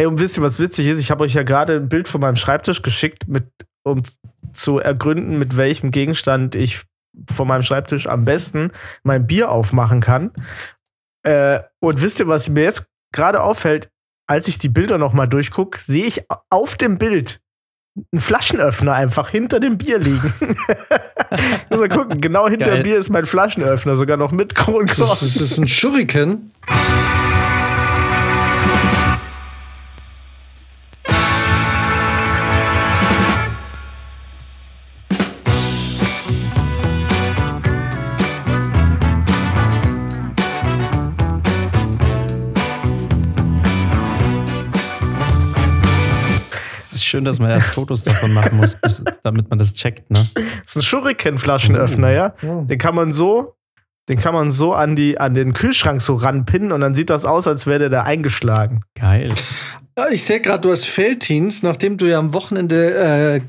Hey, und wisst ihr, was witzig ist? Ich habe euch ja gerade ein Bild von meinem Schreibtisch geschickt, mit, um zu ergründen, mit welchem Gegenstand ich von meinem Schreibtisch am besten mein Bier aufmachen kann. Äh, und wisst ihr, was mir jetzt gerade auffällt? Als ich die Bilder nochmal durchgucke, sehe ich auf dem Bild einen Flaschenöffner einfach hinter dem Bier liegen. muss mal gucken, genau hinter Geil. dem Bier ist mein Flaschenöffner, sogar noch mit Kronkorken. Das ist, das ist ein Shuriken. Schön, dass man erst Fotos davon machen muss, bis, damit man das checkt, ne? Das ist ein Shuriken-Flaschenöffner, ja. Den kann man so, den kann man so an, die, an den Kühlschrank so ranpinnen und dann sieht das aus, als wäre der da eingeschlagen. Geil. Ah, Ich sehe gerade, du hast Felddienst, nachdem du ja am Wochenende äh,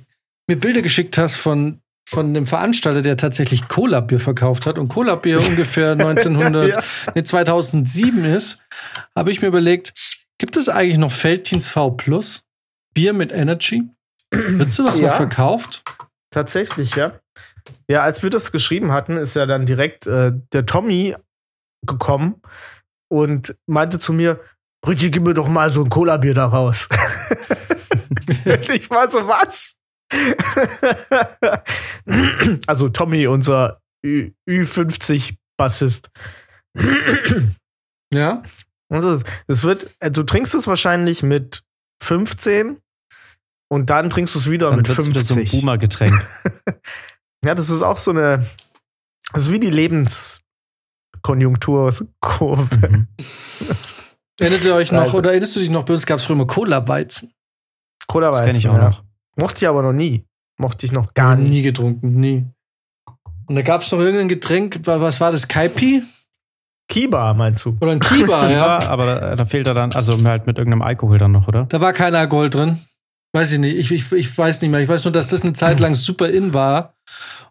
mir Bilder geschickt hast von, von dem Veranstalter, der tatsächlich Cola-Bier verkauft hat und Cola-Bier ungefähr 1900, Ja. nee, 2007 ist, habe ich mir überlegt, gibt es eigentlich noch Felddienst V Plus? Bier mit Energy? Wird sowas Ja. noch verkauft? Tatsächlich, ja. Ja, als wir das geschrieben hatten, ist ja dann direkt äh, der Tommy gekommen und meinte zu mir, Rütti, gib mir doch mal so ein Cola-Bier da raus. ich war so, was? also Tommy, unser Ü Ü50-Bassist. Ja. Und Das, das wird, äh, du trinkst es wahrscheinlich mit 15 und dann trinkst du es wieder Dann mit wird es wieder so ein 50. Boomer-Getränk. Ja, das ist auch so eine, das ist wie die Lebenskonjunkturkurve. Mhm. Erinnert ihr euch noch, Also. oder erinnerst du dich noch, bei uns gab es früher immer Cola-Weizen? Cola Das kenne ich auch ja. noch. Mochte ich aber noch nie. Mochte ich noch gar Nie nicht. getrunken, nie. Und da gab es noch irgendein Getränk, wa- was war das? Kaipi? Kiba, meinst du? Oder ein Kiba, ja. Ja, aber da, da fehlt er dann, also halt mit irgendeinem Alkohol dann noch, oder? Da war kein Alkohol drin. Weiß ich nicht. Ich, ich, ich weiß nicht mehr. Ich weiß nur, dass das eine Zeit lang super in war.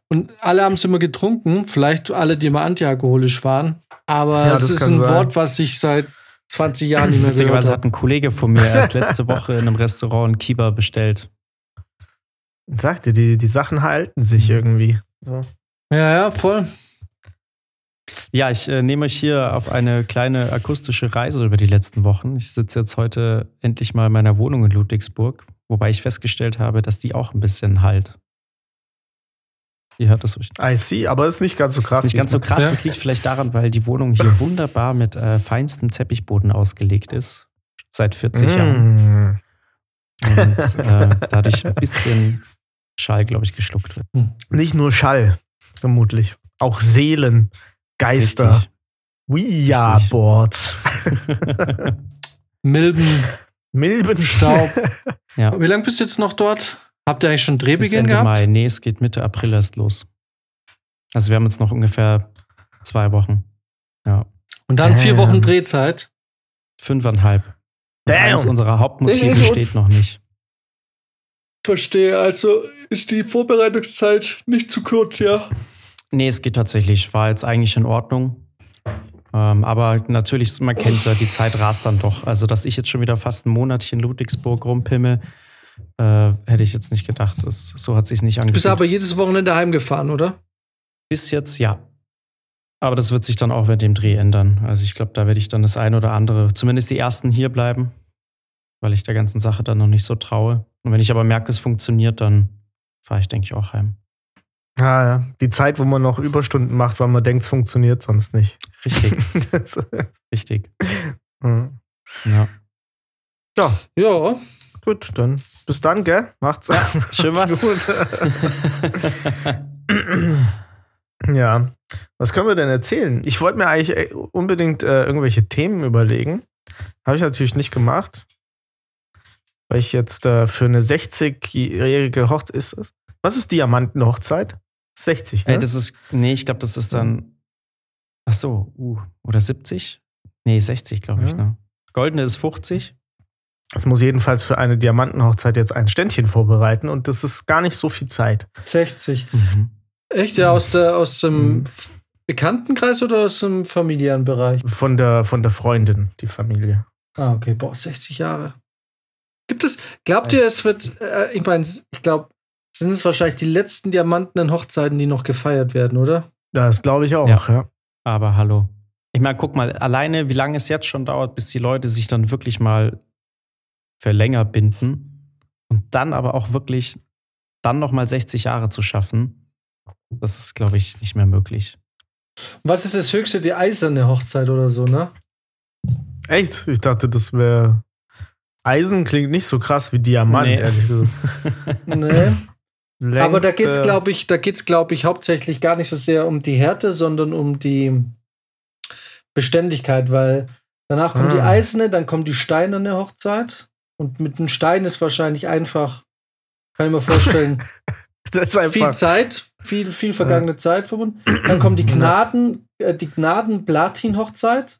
Und alle haben es immer getrunken. Vielleicht alle, die immer antialkoholisch waren. Aber Ja, es das ist kann ein sein. Wort, was ich seit 20 Jahren nicht mehr gehört Lustigerweise hat habe. ein Kollege von mir erst letzte Woche in einem Restaurant einen Kiba bestellt. Sagte, die, die Sachen halten sich Mhm. irgendwie. So. Ja, ja, voll. Ja, ich äh, nehme euch hier auf eine kleine akustische Reise über die letzten Wochen. Ich sitze jetzt heute endlich mal in meiner Wohnung in Ludwigsburg, wobei ich festgestellt habe, dass die auch ein bisschen halt. Ihr hört das ruhig. I see, aber ist nicht ganz so krass. Das ist nicht ganz so krass. Das liegt vielleicht daran, weil die Wohnung hier wunderbar mit äh, feinstem Teppichboden ausgelegt ist. Seit 40 Jahren. Mm. Und äh, dadurch ein bisschen Schall, glaube ich, geschluckt wird. Nicht nur Schall, vermutlich. Auch Seelen, Geister, Richtig. Ouija-Boards, Milben. Milbenstaub. ja. Wie lange bist du jetzt noch dort? Habt ihr eigentlich schon Drehbeginn Ende gehabt? Mai. Nee, es geht Mitte April erst los. Also wir haben jetzt noch ungefähr zwei Wochen. Ja. Und dann vier Damn. Wochen Drehzeit. Fünfeinhalb. Und Damn. Eines unserer Hauptmotive so- steht noch nicht. Verstehe. Also ist die Vorbereitungszeit nicht zu kurz, ja? Nee, es geht tatsächlich. War jetzt eigentlich in Ordnung. Ähm, aber natürlich, man kennt es ja, die Zeit rast dann doch. Also, dass ich jetzt schon wieder fast ein Monat in Ludwigsburg rumpimmel, äh, hätte ich jetzt nicht gedacht. Das, so hat sich nicht Du bist angefühlt. aber jedes Wochenende heimgefahren, oder? Bis jetzt ja. Aber das wird sich dann auch mit dem Dreh ändern. Also ich glaube, da werde ich dann das ein oder andere, zumindest die ersten hier bleiben, weil ich der ganzen Sache dann noch nicht so traue. Und wenn ich aber merke, es funktioniert, dann fahre ich, denke ich, auch heim. Ja, ja. Die Zeit, wo man noch Überstunden macht, weil man denkt, es funktioniert sonst nicht. Richtig, richtig. Hm. Ja. ja, Ja. gut, dann bis dann, gell? Macht's, schön macht's was. gut. ja, was können wir denn erzählen? Ich wollte mir eigentlich äh, unbedingt äh, irgendwelche Themen überlegen. Habe ich natürlich nicht gemacht. Weil ich jetzt äh, für eine 60-jährige Hochzeit ist. es- Was ist Diamantenhochzeit? 60, ne? Ey, das ist, nee, ich glaube, das ist dann, ach so, uh, oder 70? Nee, 60, glaube ich, Ja. ne? Goldene ist 50. Ich muss jedenfalls für eine Diamantenhochzeit jetzt ein Ständchen vorbereiten und das ist gar nicht so viel Zeit. 60. Mhm. Echt? Ja, aus, der, aus dem Mhm. Bekanntenkreis oder aus dem familiären Bereich? Von der, von der Freundin, die Familie. Ah, okay. Boah, 60 Jahre. Gibt es, glaubt ihr, es wird, äh, ich meine, ich glaube, sind es wahrscheinlich die letzten diamantenen Hochzeiten, die noch gefeiert werden, oder? Das glaube ich auch, Ja. ja. Aber hallo. Ich meine, guck mal, alleine, wie lange es jetzt schon dauert, bis die Leute sich dann wirklich mal für länger binden und dann aber auch wirklich dann nochmal 60 Jahre zu schaffen, das ist, glaube ich, nicht mehr möglich. Was ist das höchste? Die eiserne Hochzeit oder so, ne? Echt? Ich dachte, das wäre. Eisen klingt nicht so krass wie Diamant, Nee. ehrlich gesagt. Nee. Aber da geht's, Längste- glaube ich, da geht's, glaube ich, hauptsächlich gar nicht so sehr um die Härte, sondern um die Beständigkeit, weil danach kommt die Ah. eiserne, dann kommt die steinerne Hochzeit. Und mit dem Stein ist wahrscheinlich einfach, kann ich mir vorstellen, viel. Zeit, viel, viel vergangene Zeit verbunden. Dann kommt die Gnaden, äh, die Gnaden-Platin-Hochzeit.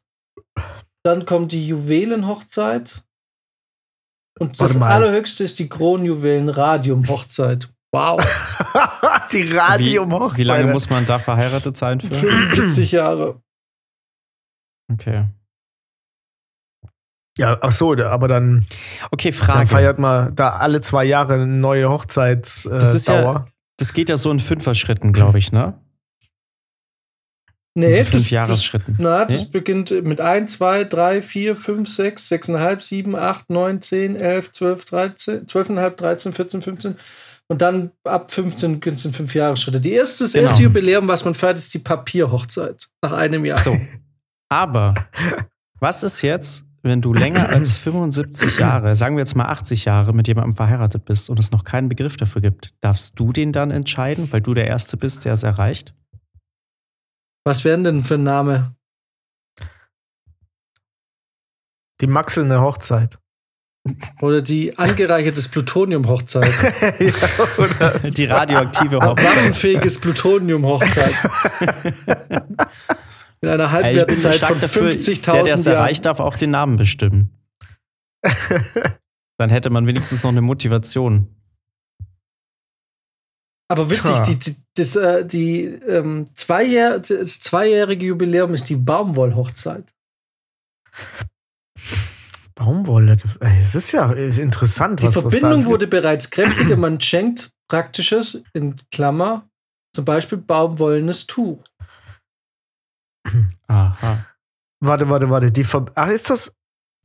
Dann kommt die Juwelen-Hochzeit. Und das allerhöchste ist die Kronjuwelen-Radium-Hochzeit. Wow. die Wie, Radium-Hochzeit. wie lange muss man da verheiratet sein für? 75 Jahre. Okay. Ja, ach so, aber dann, Okay, dann Frage. feiert man da alle zwei Jahre eine neue Hochzeitsdauer. Äh, Das ist ja-. Das geht ja so in Fünfer-Schritten, glaube ich, ne? Nee, also das, fünf das, Jahresschritten. na, das Nee? beginnt mit 1, 2, 3, 4, 5, 6, 6,5, 7, 8, 9, 10, 11, 12, 13, 12,5, 13, 14, 15. Und dann ab 15 sind es fünf Jahresschritte. Die erste, das Genau. erste Jubiläum, was man feiert, ist die Papierhochzeit. Nach einem Jahr. So. Aber was ist jetzt, wenn du länger als 75 Jahre, sagen wir jetzt mal 80 Jahre, mit jemandem verheiratet bist und es noch keinen Begriff dafür gibt? Darfst du den dann entscheiden, weil du der Erste bist, der es erreicht? Was wären denn für ein Name? Die Maxelnde Hochzeit. Oder die angereichertes Plutonium-Hochzeit. ja? Die radioaktive Hochzeit. Waffenfähiges Plutonium-Hochzeit. In einer Halbwertszeit von dafür, der, der 50.000 es erreicht, darf auch den Namen bestimmen. Dann hätte man wenigstens noch eine Motivation. Aber witzig, die, die, das, äh, die, ähm, Zweijahr, das zweijährige Jubiläum ist die Baumwollhochzeit. Baumwolle. Es ist ja interessant, Die was was Verbindung alles wurde bereits kräftiger. Man schenkt praktisches, in Klammer, zum Beispiel baumwollenes Tuch. Aha. Warte, warte, warte. Die Ver Ach, ist das,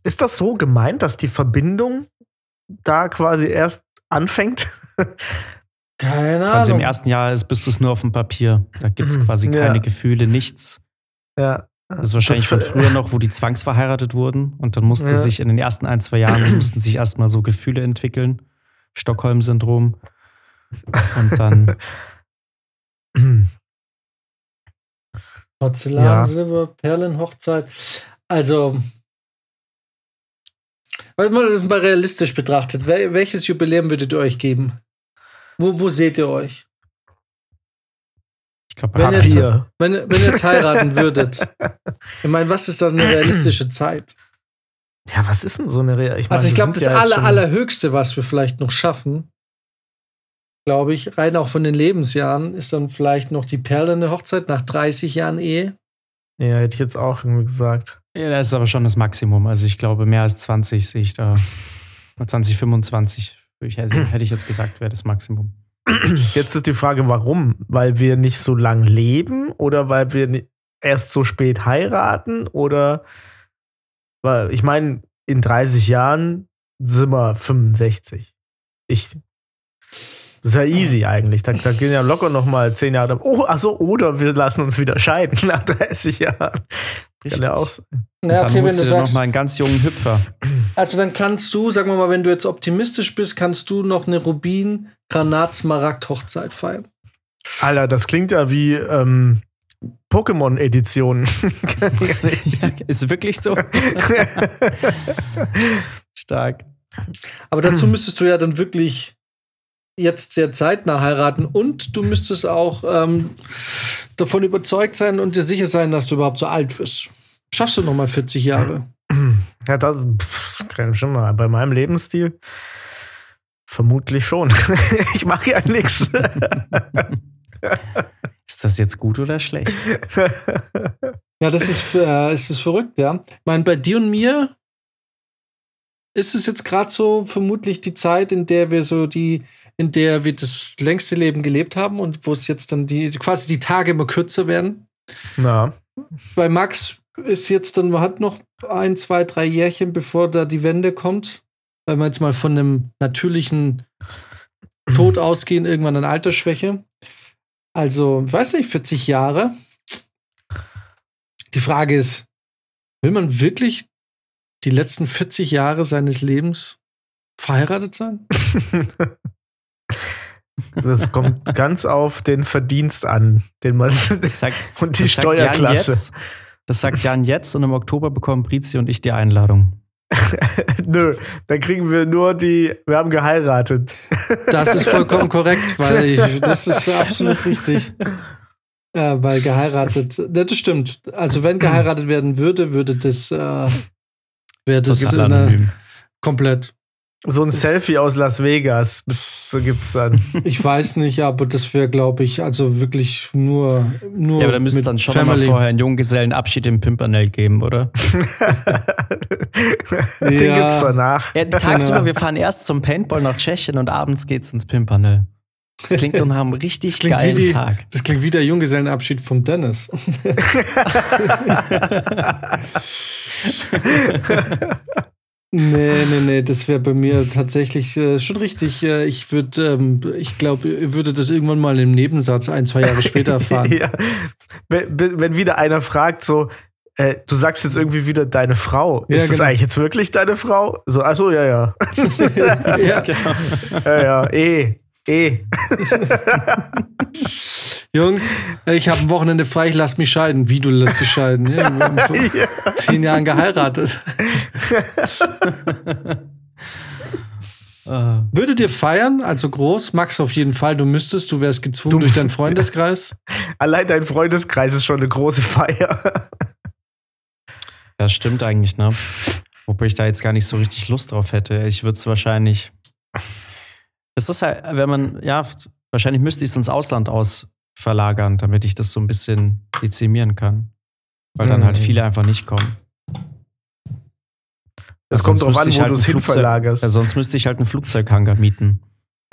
ist das so gemeint, dass die Verbindung da quasi erst anfängt? Keine Quasi im Ahnung. ersten Jahr ist, bist du es nur auf dem Papier. Da gibt es Mhm. quasi Ja. keine Gefühle, nichts. ja. Das ist wahrscheinlich von ver- früher noch, wo die zwangsverheiratet wurden. Und dann musste Ja. sich in den ersten ein, zwei Jahren mussten sich erstmal so Gefühle entwickeln. Stockholm-Syndrom. Und dann, Porzellan, Ja. Silber, Perlenhochzeit. Also, weil man das mal realistisch betrachtet, wel welches Jubiläum würdet ihr euch geben? Wo, wo seht ihr euch? Ich glaube, Wenn jetzt- Papier. Wenn, wenn ihr jetzt heiraten würdet. Ich meine, was ist da eine realistische Zeit? Ja, was ist denn so eine Re ich meine, Also ich glaube, das ja jetzt aller, allerhöchste, was wir vielleicht noch schaffen, glaube ich, rein auch von den Lebensjahren, ist dann vielleicht noch die perlende Hochzeit nach 30 Jahren Ehe. Ja, hätte ich jetzt auch irgendwie gesagt. ja, das ist aber schon das Maximum. Also ich glaube, mehr als 20 sehe ich da. 20, 25, ich, hätte, hätte ich jetzt gesagt, wäre das Maximum. Jetzt ist die Frage, warum? Weil wir nicht so lang leben oder weil wir erst so spät heiraten oder weil ich meine, in 30 Jahren sind wir 65. Ich. Das ist ja easy eigentlich. Da, da gehen ja locker noch mal 10 Jahre. Oh, achso, oder wir lassen uns wieder scheiden nach 30 Jahren. Kann ja auch sein. Und Ja, dann okay, wenn holst du du dir noch sagst, mal einen ganz jungen Hüpfer. Also dann kannst du, sagen wir mal, wenn du jetzt optimistisch bist, kannst du noch eine Rubin Granat Smaragd Hochzeit feiern. Alter, das klingt ja wie ähm, Pokémon-Edition. Ja, ist wirklich so stark. Aber dazu müsstest du ja dann wirklich jetzt sehr zeitnah heiraten und du müsstest auch ähm, davon überzeugt sein und dir sicher sein, dass du überhaupt so alt wirst. Schaffst du noch mal 40 Jahre? Ja, das ich schon mal. Bei meinem Lebensstil vermutlich schon. ich mache ja nichts. Ist das jetzt gut oder schlecht? Ja, das ist, äh, ist das verrückt, ja. Ich meine, bei dir und mir ist es jetzt gerade so vermutlich die Zeit, in der wir so die, in der wir das längste Leben gelebt haben und wo es jetzt dann die, quasi die Tage immer kürzer werden. Na. Bei Max ist jetzt dann, man hat noch ein, zwei, drei Jährchen, bevor da die Wende kommt. Weil wir jetzt mal von einem natürlichen Tod ausgehen, irgendwann an Altersschwäche. Also, ich weiß nicht, 40 Jahre. Die Frage ist, will man wirklich die letzten 40 Jahre seines Lebens verheiratet sein? Das kommt ganz auf den Verdienst an, den man sagt, und die das sagt Jan Steuerklasse. Das sagt Jan jetzt und im Oktober bekommen Brizi und ich die Einladung. Nö, dann kriegen wir nur die, wir haben geheiratet. Das ist vollkommen korrekt, weil ich, das ist absolut richtig. Äh, weil geheiratet, ja, das stimmt. Also wenn geheiratet werden würde, würde das, äh, wäre das gibt's eine, Anonym. komplett. So ein Selfie aus Las Vegas, so gibt's dann. Ich weiß nicht, aber das wäre, glaube ich, also wirklich nur, nur Ja, aber da müsste mit dann schon mal vorher einen Junggesellenabschied im Pimpernel geben, oder? Den Ja. gibt's danach. Ja, tagsüber, Genau. wir fahren erst zum Paintball nach Tschechien und abends geht's ins Pimpernel. Das klingt doch nach einem richtig Das klingt wie geilen die- Tag. Das klingt wie der Junggesellenabschied vom Dennis. nee, nee, nee, das wäre bei mir tatsächlich äh, schon richtig. Äh, ich würde, ähm, ich glaube, ich würde das irgendwann mal im Nebensatz ein, zwei Jahre später erfahren. ja. wenn, wenn wieder einer fragt, so, äh, du sagst jetzt irgendwie wieder deine Frau. Ja, Ist das genau. eigentlich jetzt wirklich deine Frau? So, achso, ja, ja. ja. ja, ja, eh, eh. Jungs, ich habe ein Wochenende frei, ich lass mich scheiden. Wie du lässt dich scheiden? Ja, wir haben vor zehn Jahren geheiratet. Äh, Würdet ihr feiern? Also groß? Max auf jeden Fall. Du müsstest, du wärst gezwungen Du- durch deinen Freundeskreis. Allein dein Freundeskreis ist schon eine große Feier. Ja, stimmt eigentlich, ne? Wobei ich da jetzt gar nicht so richtig Lust drauf hätte. Ich würde es wahrscheinlich. Es ist halt, wenn man, ja, wahrscheinlich müsste ich es ins Ausland aus verlagern, damit ich das so ein bisschen dezimieren kann. Weil dann halt Hm. viele einfach nicht kommen. Das kommt drauf an, wo halt du es hinverlagerst. Ja, sonst müsste ich halt einen Flugzeughangar mieten.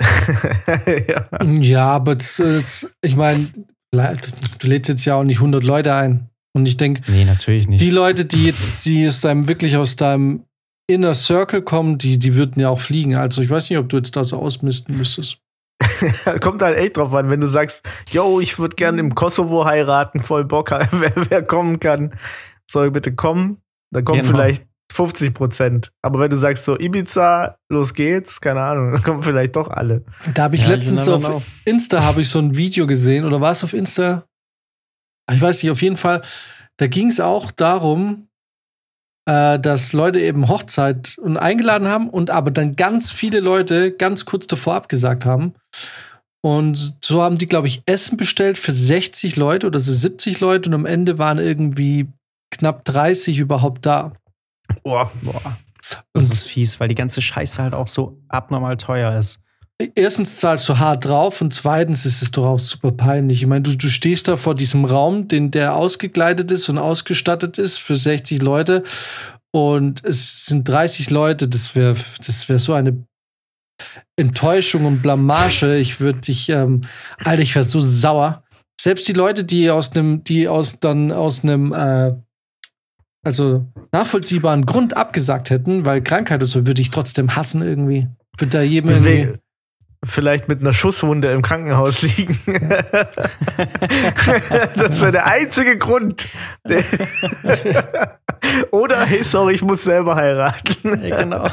ja. Ja, aber das, das, ich meine, du lädst jetzt ja auch nicht 100 Leute ein. Und ich denke, Nee, natürlich nicht. die Leute, die jetzt, die aus deinem, wirklich aus deinem Inner Circle kommen, die, die würden ja auch fliegen. Also ich weiß nicht, ob du jetzt da so ausmisten müsstest. Kommt halt echt drauf an, wenn du sagst, yo, ich würde gerne im Kosovo heiraten, voll Bock, wer, wer kommen kann, soll bitte kommen. Dann kommen Genau. vielleicht 50 Prozent. Aber wenn du sagst so Ibiza, los geht's, keine Ahnung, dann kommen vielleicht doch alle. Da habe ich Ja, letztens never auf know. Insta habe ich so ein Video gesehen oder war es auf Insta? Ich weiß nicht, auf jeden Fall. Da ging es auch darum, äh, dass Leute eben Hochzeit und eingeladen haben und aber dann ganz viele Leute ganz kurz davor abgesagt haben. Und so haben die, glaube ich, Essen bestellt für 60 Leute oder so 70 Leute und am Ende waren irgendwie knapp 30 überhaupt da. Boah. Boah, das Und- ist fies, weil die ganze Scheiße halt auch so abnormal teuer ist. Erstens zahlst du hart drauf und zweitens ist es doch auch super peinlich. Ich meine, du, du stehst da vor diesem Raum, den der ausgekleidet ist und ausgestattet ist für 60 Leute und es sind 30 Leute. Das wäre das wär so eine Enttäuschung und Blamage. Ich würde dich, ähm, Alter, ich wäre so sauer. Selbst die Leute, die aus einem, die aus dann aus einem äh, also nachvollziehbaren Grund abgesagt hätten, weil Krankheit oder so, würde ich trotzdem hassen irgendwie. Würde da jedem irgendwie. Vielleicht mit einer Schusswunde im Krankenhaus liegen. das wäre der einzige Grund. Der Oder, hey, sorry, ich muss selber heiraten. Ja, genau.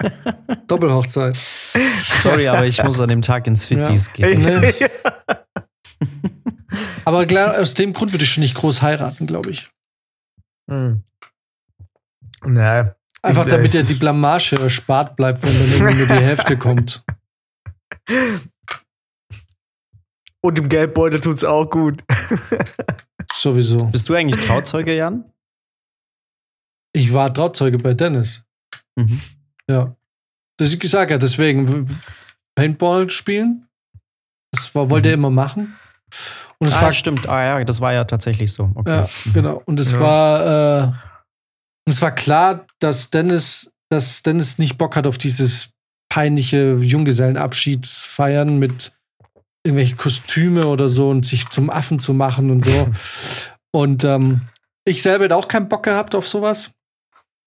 Doppelhochzeit. Sorry, aber ich muss an dem Tag ins Fittis Ja. gehen. Nee. Aber klar, aus dem Grund würde ich schon nicht groß heiraten, glaube ich. Hm. Na, Einfach damit ja die Blamage erspart bleibt, wenn dann irgendwie nur die Hälfte kommt. Und im Geldbeutel tut's auch gut. Sowieso. Bist du eigentlich Trauzeuge, Jan? Ich war Trauzeuge bei Dennis. Mhm. Ja. Das ich gesagt ja, deswegen Paintball spielen. Das war, wollte er immer machen. Und es ah, war stimmt. Ah ja, das war ja tatsächlich so. Okay. Ja, genau. Und es Ja. war, äh, und es war klar, dass Dennis dass Dennis nicht Bock hat auf dieses peinliche Junggesellenabschiedsfeiern mit irgendwelche Kostüme oder so und sich zum Affen zu machen und so. und ähm, ich selber hätte auch keinen Bock gehabt auf sowas.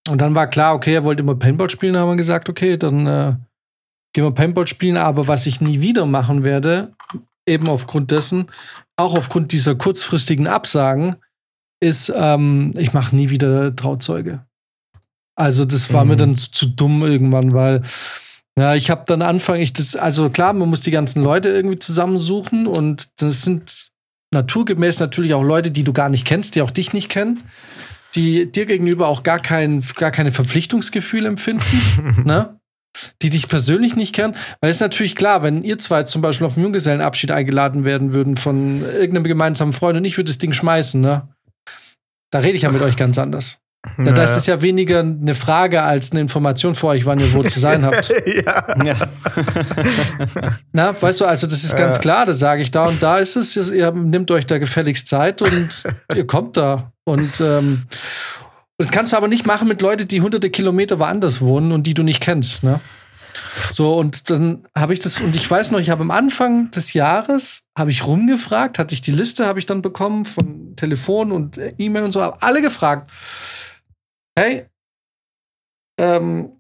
Und dann war klar, okay, er wollte immer Paintball spielen, haben wir gesagt, okay, dann äh, gehen wir Paintball spielen. Aber was ich nie wieder machen werde, eben aufgrund dessen, auch aufgrund dieser kurzfristigen Absagen, ist, ähm, ich mache nie wieder Trauzeuge. Also das war mhm. mir dann zu, zu, dumm irgendwann, weil ja, ich habe dann Anfang ich das, also klar, man muss die ganzen Leute irgendwie zusammensuchen und das sind naturgemäß natürlich auch Leute, die du gar nicht kennst, die auch dich nicht kennen, die dir gegenüber auch gar kein, gar keine Verpflichtungsgefühl empfinden, ne? die dich persönlich nicht kennen. Weil es ist natürlich klar, wenn ihr zwei zum Beispiel auf einen Junggesellenabschied eingeladen werden würden von irgendeinem gemeinsamen Freund und ich würde das Ding schmeißen, ne? Da rede ich ja mit euch ganz anders. Ja. Das ist ja weniger eine Frage als eine Information für euch, wann ihr wo zu sein habt. ja. ja. Na, weißt du, also das ist ganz klar, das sage ich da und da ist es, ihr nehmt euch da gefälligst Zeit und ihr kommt da. Und ähm, das kannst du aber nicht machen mit Leuten, die hunderte Kilometer woanders wohnen und die du nicht kennst. Ne? So, und dann habe ich das, und ich weiß noch, ich habe am Anfang des Jahres, habe ich rumgefragt, hatte ich die Liste, habe ich dann bekommen von Telefon und E-Mail und so, habe alle gefragt, hey, ähm,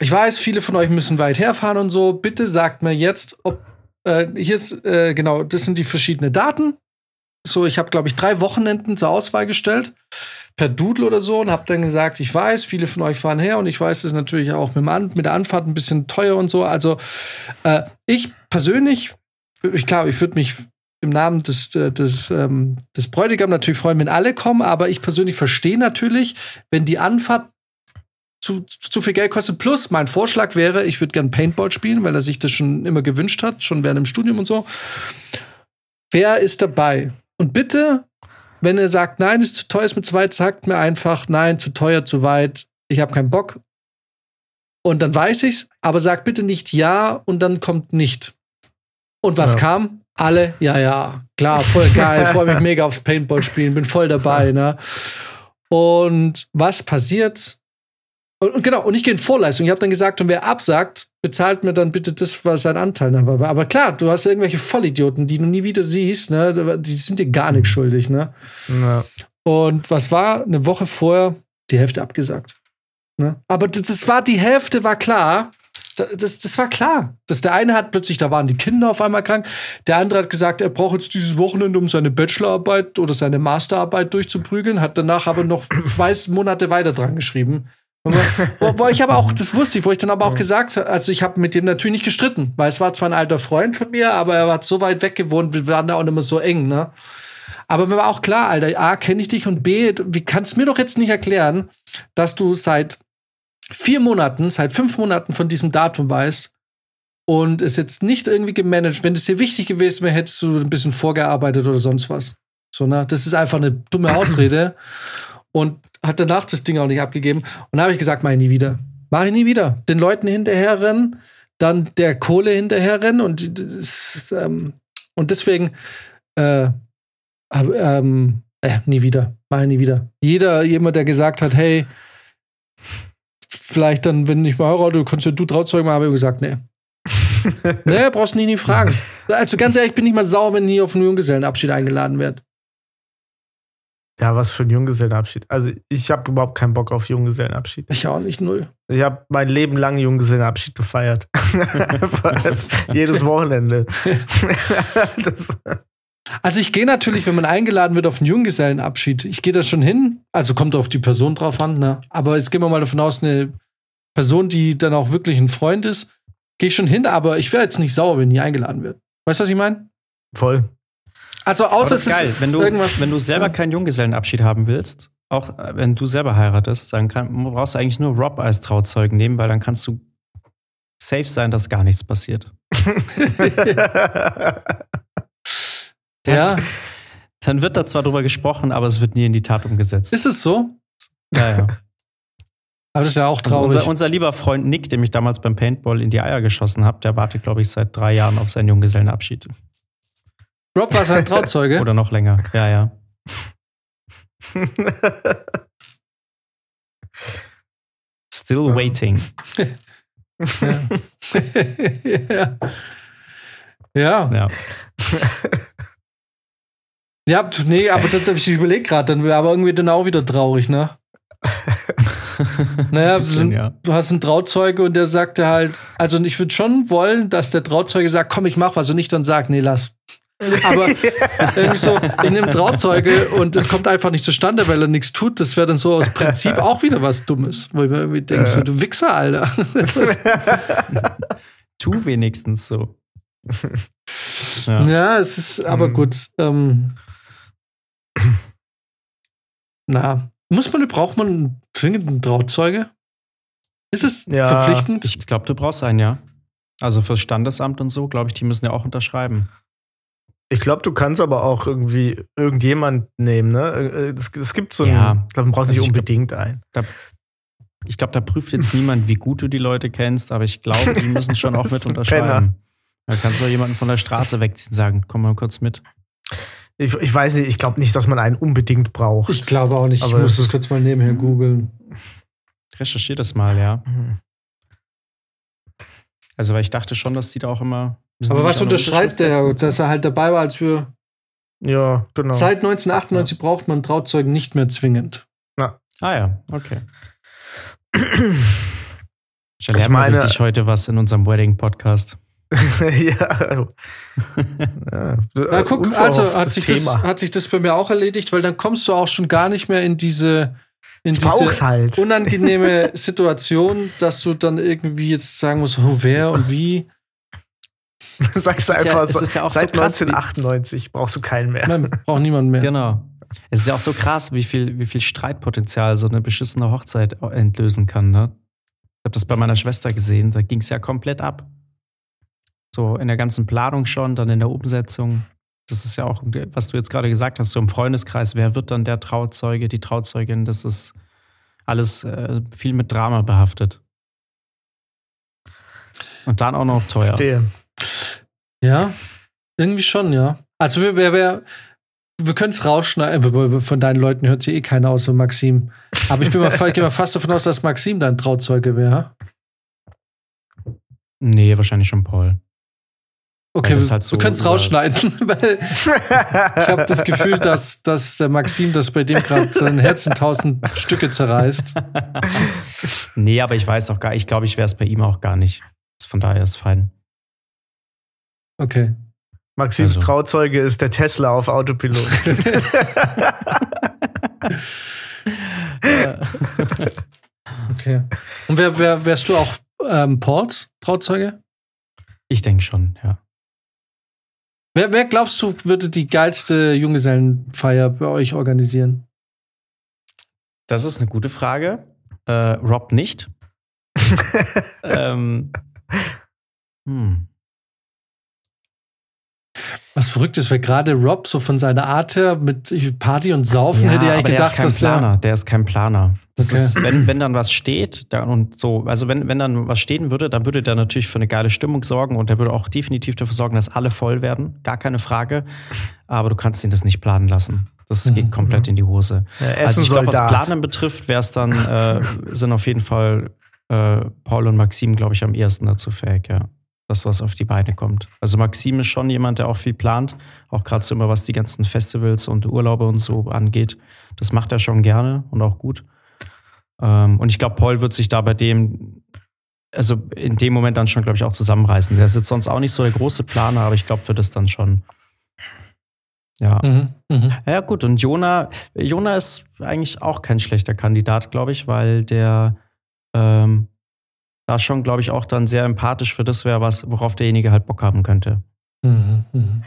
ich weiß, viele von euch müssen weit herfahren und so, bitte sagt mir jetzt, ob, äh, hier ist, äh, genau, das sind die verschiedenen Daten. So, ich habe, glaube ich, drei Wochenenden zur Auswahl gestellt per Doodle oder so und habe dann gesagt, ich weiß, viele von euch fahren her und ich weiß, es ist natürlich auch mit, An mit der Anfahrt ein bisschen teuer und so. Also äh, ich persönlich, ich glaube, ich würde mich im Namen des, äh, des, ähm, des Bräutigam natürlich freuen, wenn alle kommen, aber ich persönlich verstehe natürlich, wenn die Anfahrt zu, zu viel Geld kostet. Plus, mein Vorschlag wäre, ich würde gern Paintball spielen, weil er sich das schon immer gewünscht hat, schon während dem Studium und so. Wer ist dabei? Und bitte wenn er sagt, nein, ist zu teuer, ist mir zu weit, sagt mir einfach, nein, zu teuer, zu weit, ich habe keinen Bock. Und dann weiß ich's, aber sag bitte nicht ja und dann kommt nicht. Und was ja. kam? Alle, ja, ja, klar, voll geil, freue mich mega aufs Paintball spielen, bin voll dabei, ne? Und was passiert? Und, und genau, und ich gehe in Vorleistung. Ich habe dann gesagt, und wer absagt, bezahlt mir dann bitte das, was sein Anteil war. Aber klar, du hast irgendwelche Vollidioten, die du nie wieder siehst, ne? Die sind dir gar nichts schuldig, ne? Ja. Und was war eine Woche vorher? Die Hälfte abgesagt. Ne? Aber das, das, war die Hälfte, war klar. Das, das war klar. Das, der eine hat plötzlich, da waren die Kinder auf einmal krank. Der andere hat gesagt, er braucht jetzt dieses Wochenende, um seine Bachelorarbeit oder seine Masterarbeit durchzuprügeln, hat danach aber noch zwei Monate weiter dran geschrieben. wo, wo, ich aber auch, das wusste ich, wo ich dann aber auch gesagt habe, also ich habe mit dem natürlich nicht gestritten, weil es war zwar ein alter Freund von mir, aber er war so weit weg gewohnt, wir waren da auch nicht mehr so eng, ne? Aber mir war auch klar, Alter, A, kenne ich dich und B, wie kannst du mir doch jetzt nicht erklären, dass du seit vier Monaten, seit fünf Monaten von diesem Datum weißt und es jetzt nicht irgendwie gemanagt. Wenn es dir wichtig gewesen wäre, hättest du ein bisschen vorgearbeitet oder sonst was. So, ne? Das ist einfach eine dumme Ausrede und hat danach das Ding auch nicht abgegeben. Und da habe ich gesagt, mach ich nie wieder. Mach ich nie wieder. Den Leuten hinterherrennen, dann der Kohle hinterherrennen und, ähm, und deswegen äh, ähm, äh, nie wieder. Mach ich nie wieder. Jeder, jemand, der gesagt hat, hey, vielleicht dann, wenn ich mal heirate, kannst ja du Trauzeugen machen, habe ich gesagt, nee. nee, brauchst nie nie fragen. Also ganz ehrlich, ich bin nicht mal sauer, wenn ich auf einen Junggesellenabschied eingeladen werde. Ja, was für ein Junggesellenabschied. Also ich habe überhaupt keinen Bock auf Junggesellenabschied. Ich auch nicht, null. Ich habe mein Leben lang Junggesellenabschied gefeiert. Jedes Wochenende. also ich gehe natürlich, wenn man eingeladen wird auf einen Junggesellenabschied, ich gehe da schon hin. Also kommt auf die Person drauf an, ne? Aber jetzt gehen wir mal davon aus, eine Person, die dann auch wirklich ein Freund ist, gehe ich schon hin, aber ich wäre jetzt nicht sauer, wenn die eingeladen wird. Weißt du, was ich meine? Voll. Also außer es ist geil, wenn du, irgendwas, wenn du selber keinen Junggesellenabschied haben willst, auch äh, wenn du selber heiratest, dann kann, brauchst du eigentlich nur Rob als Trauzeugen nehmen, weil dann kannst du safe sein, dass gar nichts passiert. ja. Dann wird da zwar drüber gesprochen, aber es wird nie in die Tat umgesetzt. Ist es so? Ja, ja. Aber das ist ja auch traurig. Unser, unser, lieber Freund Nick, dem ich damals beim Paintball in die Eier geschossen habe, der wartet, glaube ich, seit drei Jahren auf seinen Junggesellenabschied. Rob war sein Trauzeuge? Oder noch länger, ja, ja. Still Ja. waiting. ja. ja. Ja. Ja, pf, nee, aber das, ich überlege gerade, dann wäre aber irgendwie dann auch wieder traurig, ne? Naja, Bisschen, du, ja. du hast einen Trauzeuge und der sagte halt, also ich würde schon wollen, dass der Trauzeuge sagt, komm, ich mach was und nicht dann sagt, nee, lass. Aber irgendwie so, ich nehme Trauzeuge und es kommt einfach nicht zustande, weil er nichts tut. Das wäre dann so aus Prinzip auch wieder was Dummes. Wo ich mir irgendwie denke, so, du Wichser, Alter. Tu wenigstens so. Ja. Ja, es ist aber Mhm. gut. Ähm, na, muss man, braucht man zwingend einen Trauzeuge? Ist es Ja, verpflichtend? Ich glaube, du brauchst einen, ja. Also fürs Standesamt und so, glaube ich, die müssen ja auch unterschreiben. Ich glaube, du kannst aber auch irgendwie irgendjemand nehmen, ne? Äh, Es, es gibt so einen, Ja. ich glaube, man braucht Also nicht ich glaub- unbedingt einen. Ich glaube, da prüft jetzt niemand, wie gut du die Leute kennst, aber ich glaube, die müssen schon auch mit unterschreiben. Da kannst du jemanden von der Straße wegziehen und sagen, komm mal kurz mit. Ich, ich weiß nicht, ich glaube nicht, dass man einen unbedingt braucht. Ich glaube auch nicht. Aber ich muss es das kurz mal nebenher googeln. Recherchier das mal, ja. Hm. Also, weil ich dachte schon, dass die da auch immer. Aber was unterschreibt der, dass er halt dabei war, als wir Ja, genau. seit 1998 braucht man Trauzeugen nicht mehr zwingend. Ah ja, okay. Ich lerne mal richtig heute was in unserem Wedding-Podcast. ja. ja. Ja, guck, also hat sich, das, hat sich das bei mir auch erledigt, weil dann kommst du auch schon gar nicht mehr in diese, in Ich diese halt. unangenehme Situation, dass du dann irgendwie jetzt sagen musst, oh, wer und wie. Sagst du ja- einfach, es ist ja auch so seit krass, wie- 1998 brauchst du keinen mehr. Nein, braucht niemand mehr. Genau. Es ist ja auch so krass, wie viel, wie viel Streitpotenzial so eine beschissene Hochzeit entlösen kann. Ne? Ich habe das bei meiner Schwester gesehen, da ging es ja komplett ab. So in der ganzen Planung schon, dann in der Umsetzung. Das ist ja auch, was du jetzt gerade gesagt hast, so im Freundeskreis, wer wird dann der Trauzeuge, die Trauzeugin? Das ist alles äh, viel mit Drama behaftet. Und dann auch noch teuer. Verstehe. Ja, irgendwie schon, ja. Also wir, wir, wir, wir können es rausschneiden. Von deinen Leuten hört sich eh keiner außer Maxim. Aber ich bin mal, ich mal fast davon aus, dass Maxim dein Trauzeuge wäre. Nee, wahrscheinlich schon Paul. Okay, halt so wir können es rausschneiden, weil ich habe das Gefühl, dass, dass der Maxim das bei dem gerade sein Herz in tausend Stücke zerreißt. nee, aber ich weiß auch gar, ich glaube, ich wäre es bei ihm auch gar nicht. Von daher ist fein. Okay. Maxims Also. Trauzeuge ist der Tesla auf Autopilot. Okay. Und wer, wer, wärst du auch ähm, Pauls Trauzeuge? ich denke schon, ja. Wer, wer glaubst du, würde die geilste Junggesellenfeier bei euch organisieren? Das ist eine gute Frage. Äh, Rob nicht. ähm, hm. Was verrückt ist, weil gerade Rob so von seiner Art her mit Party und Saufen hätte ich aber eigentlich der gedacht, ist kein dass Planer. er. Der ist kein Planer. Das Okay. ist, wenn, wenn dann was steht da und so, also wenn, wenn dann was stehen würde, dann würde der natürlich für eine geile Stimmung sorgen und der würde auch definitiv dafür sorgen, dass alle voll werden. Gar keine Frage. Aber du kannst ihn das nicht planen lassen. Das Mhm. geht komplett in die Hose. Ist also ich glaube, was. Planen betrifft, wäre es dann, äh, sind auf jeden Fall äh, Paul und Maxim, glaube ich, am ehesten dazu fähig, ja. Das, was auf die Beine kommt. Also Maxim ist schon jemand, der auch viel plant, auch gerade so immer, was die ganzen Festivals und Urlaube und so angeht. Das macht er schon gerne und auch gut. Ähm, und ich glaube, Paul wird sich da bei dem, also in dem Moment dann schon, glaube ich, auch zusammenreißen. Der ist jetzt sonst auch nicht so der große Planer, aber ich glaube, für das dann schon. Ja. Mhm, mhm. Ja, gut. Und Jona, Jona ist eigentlich auch kein schlechter Kandidat, glaube ich, weil der ähm, da schon, glaube ich, auch dann sehr empathisch für das wäre, was, worauf derjenige halt Bock haben könnte. Mhm, mhm.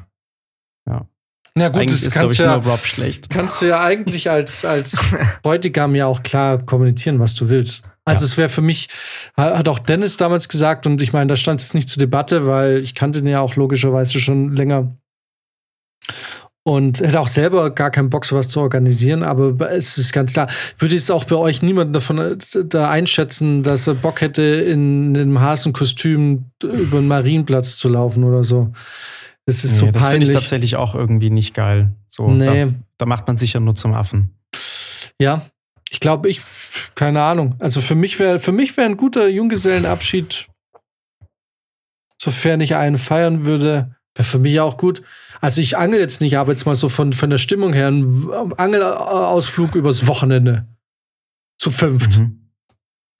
Ja. Na gut, eigentlich das ist, kannst ich, du ja, nur Rob schlecht. kannst du ja eigentlich als, als Bräutigam ja auch klar kommunizieren, was du willst. Also Ja. es wäre für mich, ha- hat auch Dennis damals gesagt, und ich meine, da stand es nicht zur Debatte, weil ich kannte den ja auch logischerweise schon länger. Und hätte auch selber gar keinen Bock, sowas zu organisieren, aber es ist ganz klar, würde jetzt auch bei euch niemand davon äh, da einschätzen, dass er Bock hätte, in einem Hasenkostüm über den Marienplatz zu laufen oder so. Das ist Nee, so das finde ich peinlich. tatsächlich auch irgendwie nicht geil. So, Nee. da, da macht man sich ja nur zum Affen. Ja, ich glaube, ich keine Ahnung. Also für mich wäre für mich wäre ein guter Junggesellenabschied, sofern ich einen feiern würde, wäre für mich auch gut. Also ich angel jetzt nicht, aber jetzt mal so von, von der Stimmung her, ein Angelausflug übers Wochenende. Zu fünft. Mhm.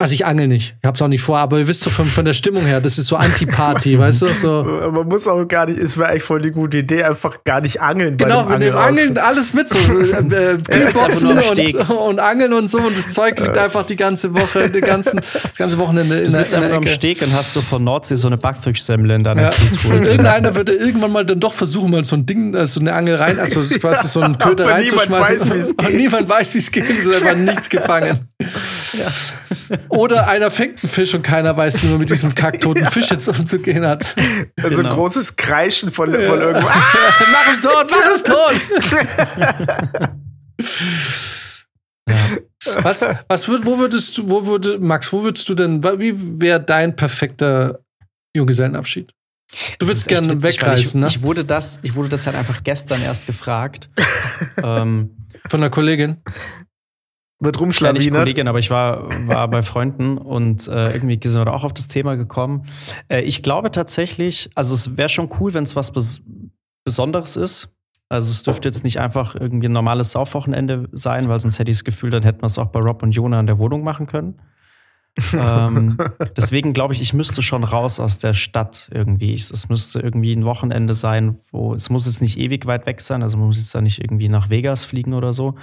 Also ich angel nicht. Ich hab's auch nicht vor, aber ihr wisst doch von, von der Stimmung her, das ist so Anti-Party, weißt du? So. Man muss auch gar nicht, es wäre eigentlich voll die gute Idee, einfach gar nicht angeln. Genau, wir nehmen Angeln alles mit, so äh, äh und, und, Angeln und so und das Zeug liegt einfach die ganze Woche, die ganzen, das ganze Wochenende in, du sitzt in der, in der am Steg und hast so von Nordsee so eine Backfischsemmel in deiner ja. Und irgendeiner würde irgendwann mal dann doch versuchen, mal so ein Ding, äh, so eine Angel rein, also quasi so einen Köder reinzuschmeißen. Niemand weiß, und niemand weiß, wie es geht, so einfach nichts gefangen. Ja. Oder einer fängt einen Fisch und keiner weiß, wie man mit diesem kacktoten Fisch jetzt umzugehen hat. Also genau. ein großes Kreischen von, ja. von irgendwo. mach es tot, mach es tot! ja. Was, was würd, wo würdest du, wo würde, Max, wo würdest du denn, wie wäre dein perfekter Junggesellenabschied? Du würdest gerne wegreisen, ich, ne? Ich wurde, das, ich wurde das halt einfach gestern erst gefragt. ähm, Von einer Kollegin? Wird rumschlawinert. Ja, nicht Kollegin, aber ich war, war bei Freunden und äh, irgendwie sind wir auch auf das Thema gekommen. Äh, ich glaube tatsächlich, also es wäre schon cool, wenn es was Bes Besonderes ist. Also es dürfte jetzt nicht einfach irgendwie ein normales Saufwochenende sein, weil sonst hätte ich das Gefühl, dann hätten wir es auch bei Rob und Jona in der Wohnung machen können. ähm, deswegen glaube ich, ich müsste schon raus aus der Stadt irgendwie. Es müsste irgendwie ein Wochenende sein, wo es muss jetzt nicht ewig weit weg sein, also man muss jetzt da nicht irgendwie nach Vegas fliegen oder so,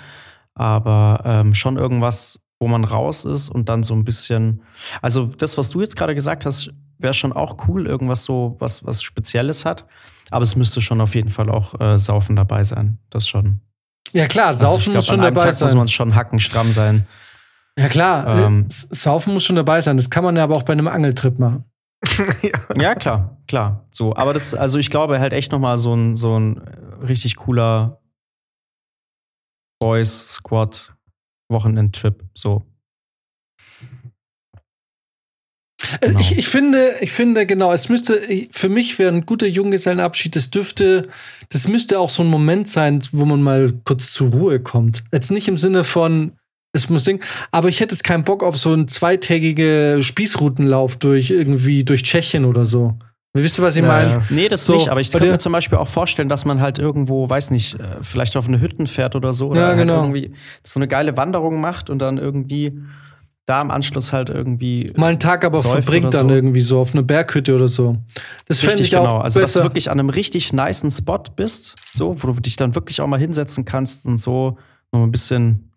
aber ähm, schon irgendwas, wo man raus ist und dann so ein bisschen. Also das, was du jetzt gerade gesagt hast, wäre schon auch cool, irgendwas so, was, was Spezielles hat. Aber es müsste schon auf jeden Fall auch äh, Saufen dabei sein. Das schon. Ja klar, also Saufen also glaub, muss schon dabei Tag sein. muss man schon hackenstramm sein. Ja klar, ähm, Saufen muss schon dabei sein. Das kann man ja aber auch bei einem Angeltrip machen. ja. klar, klar. So, aber das, also ich glaube halt echt nochmal so ein, so ein richtig cooler Boys Squad Wochenendtrip. So. Äh, genau. Ich, ich, finde, ich finde, genau, es müsste, für mich wäre ein guter Junggesellenabschied, das dürfte, das müsste auch so ein Moment sein, wo man mal kurz zur Ruhe kommt. Jetzt nicht im Sinne von, es muss Ding, aber ich hätte jetzt keinen Bock auf so einen zweitägigen Spießrutenlauf durch irgendwie, durch Tschechien oder so. Wisst ihr, was ich ja, meine? Nee, das so, nicht, aber ich kann mir zum Beispiel auch vorstellen, dass man halt irgendwo, weiß nicht, äh, vielleicht auf eine Hütten fährt oder so. Oder ja, halt genau. Halt irgendwie so eine geile Wanderung macht und dann irgendwie da im Anschluss halt irgendwie. Mal einen Tag aber verbringt dann so. irgendwie so auf eine Berghütte oder so. Das fände ich genau. auch Also, besser. dass du wirklich an einem richtig niceen Spot bist, so, wo du dich dann wirklich auch mal hinsetzen kannst und so noch ein bisschen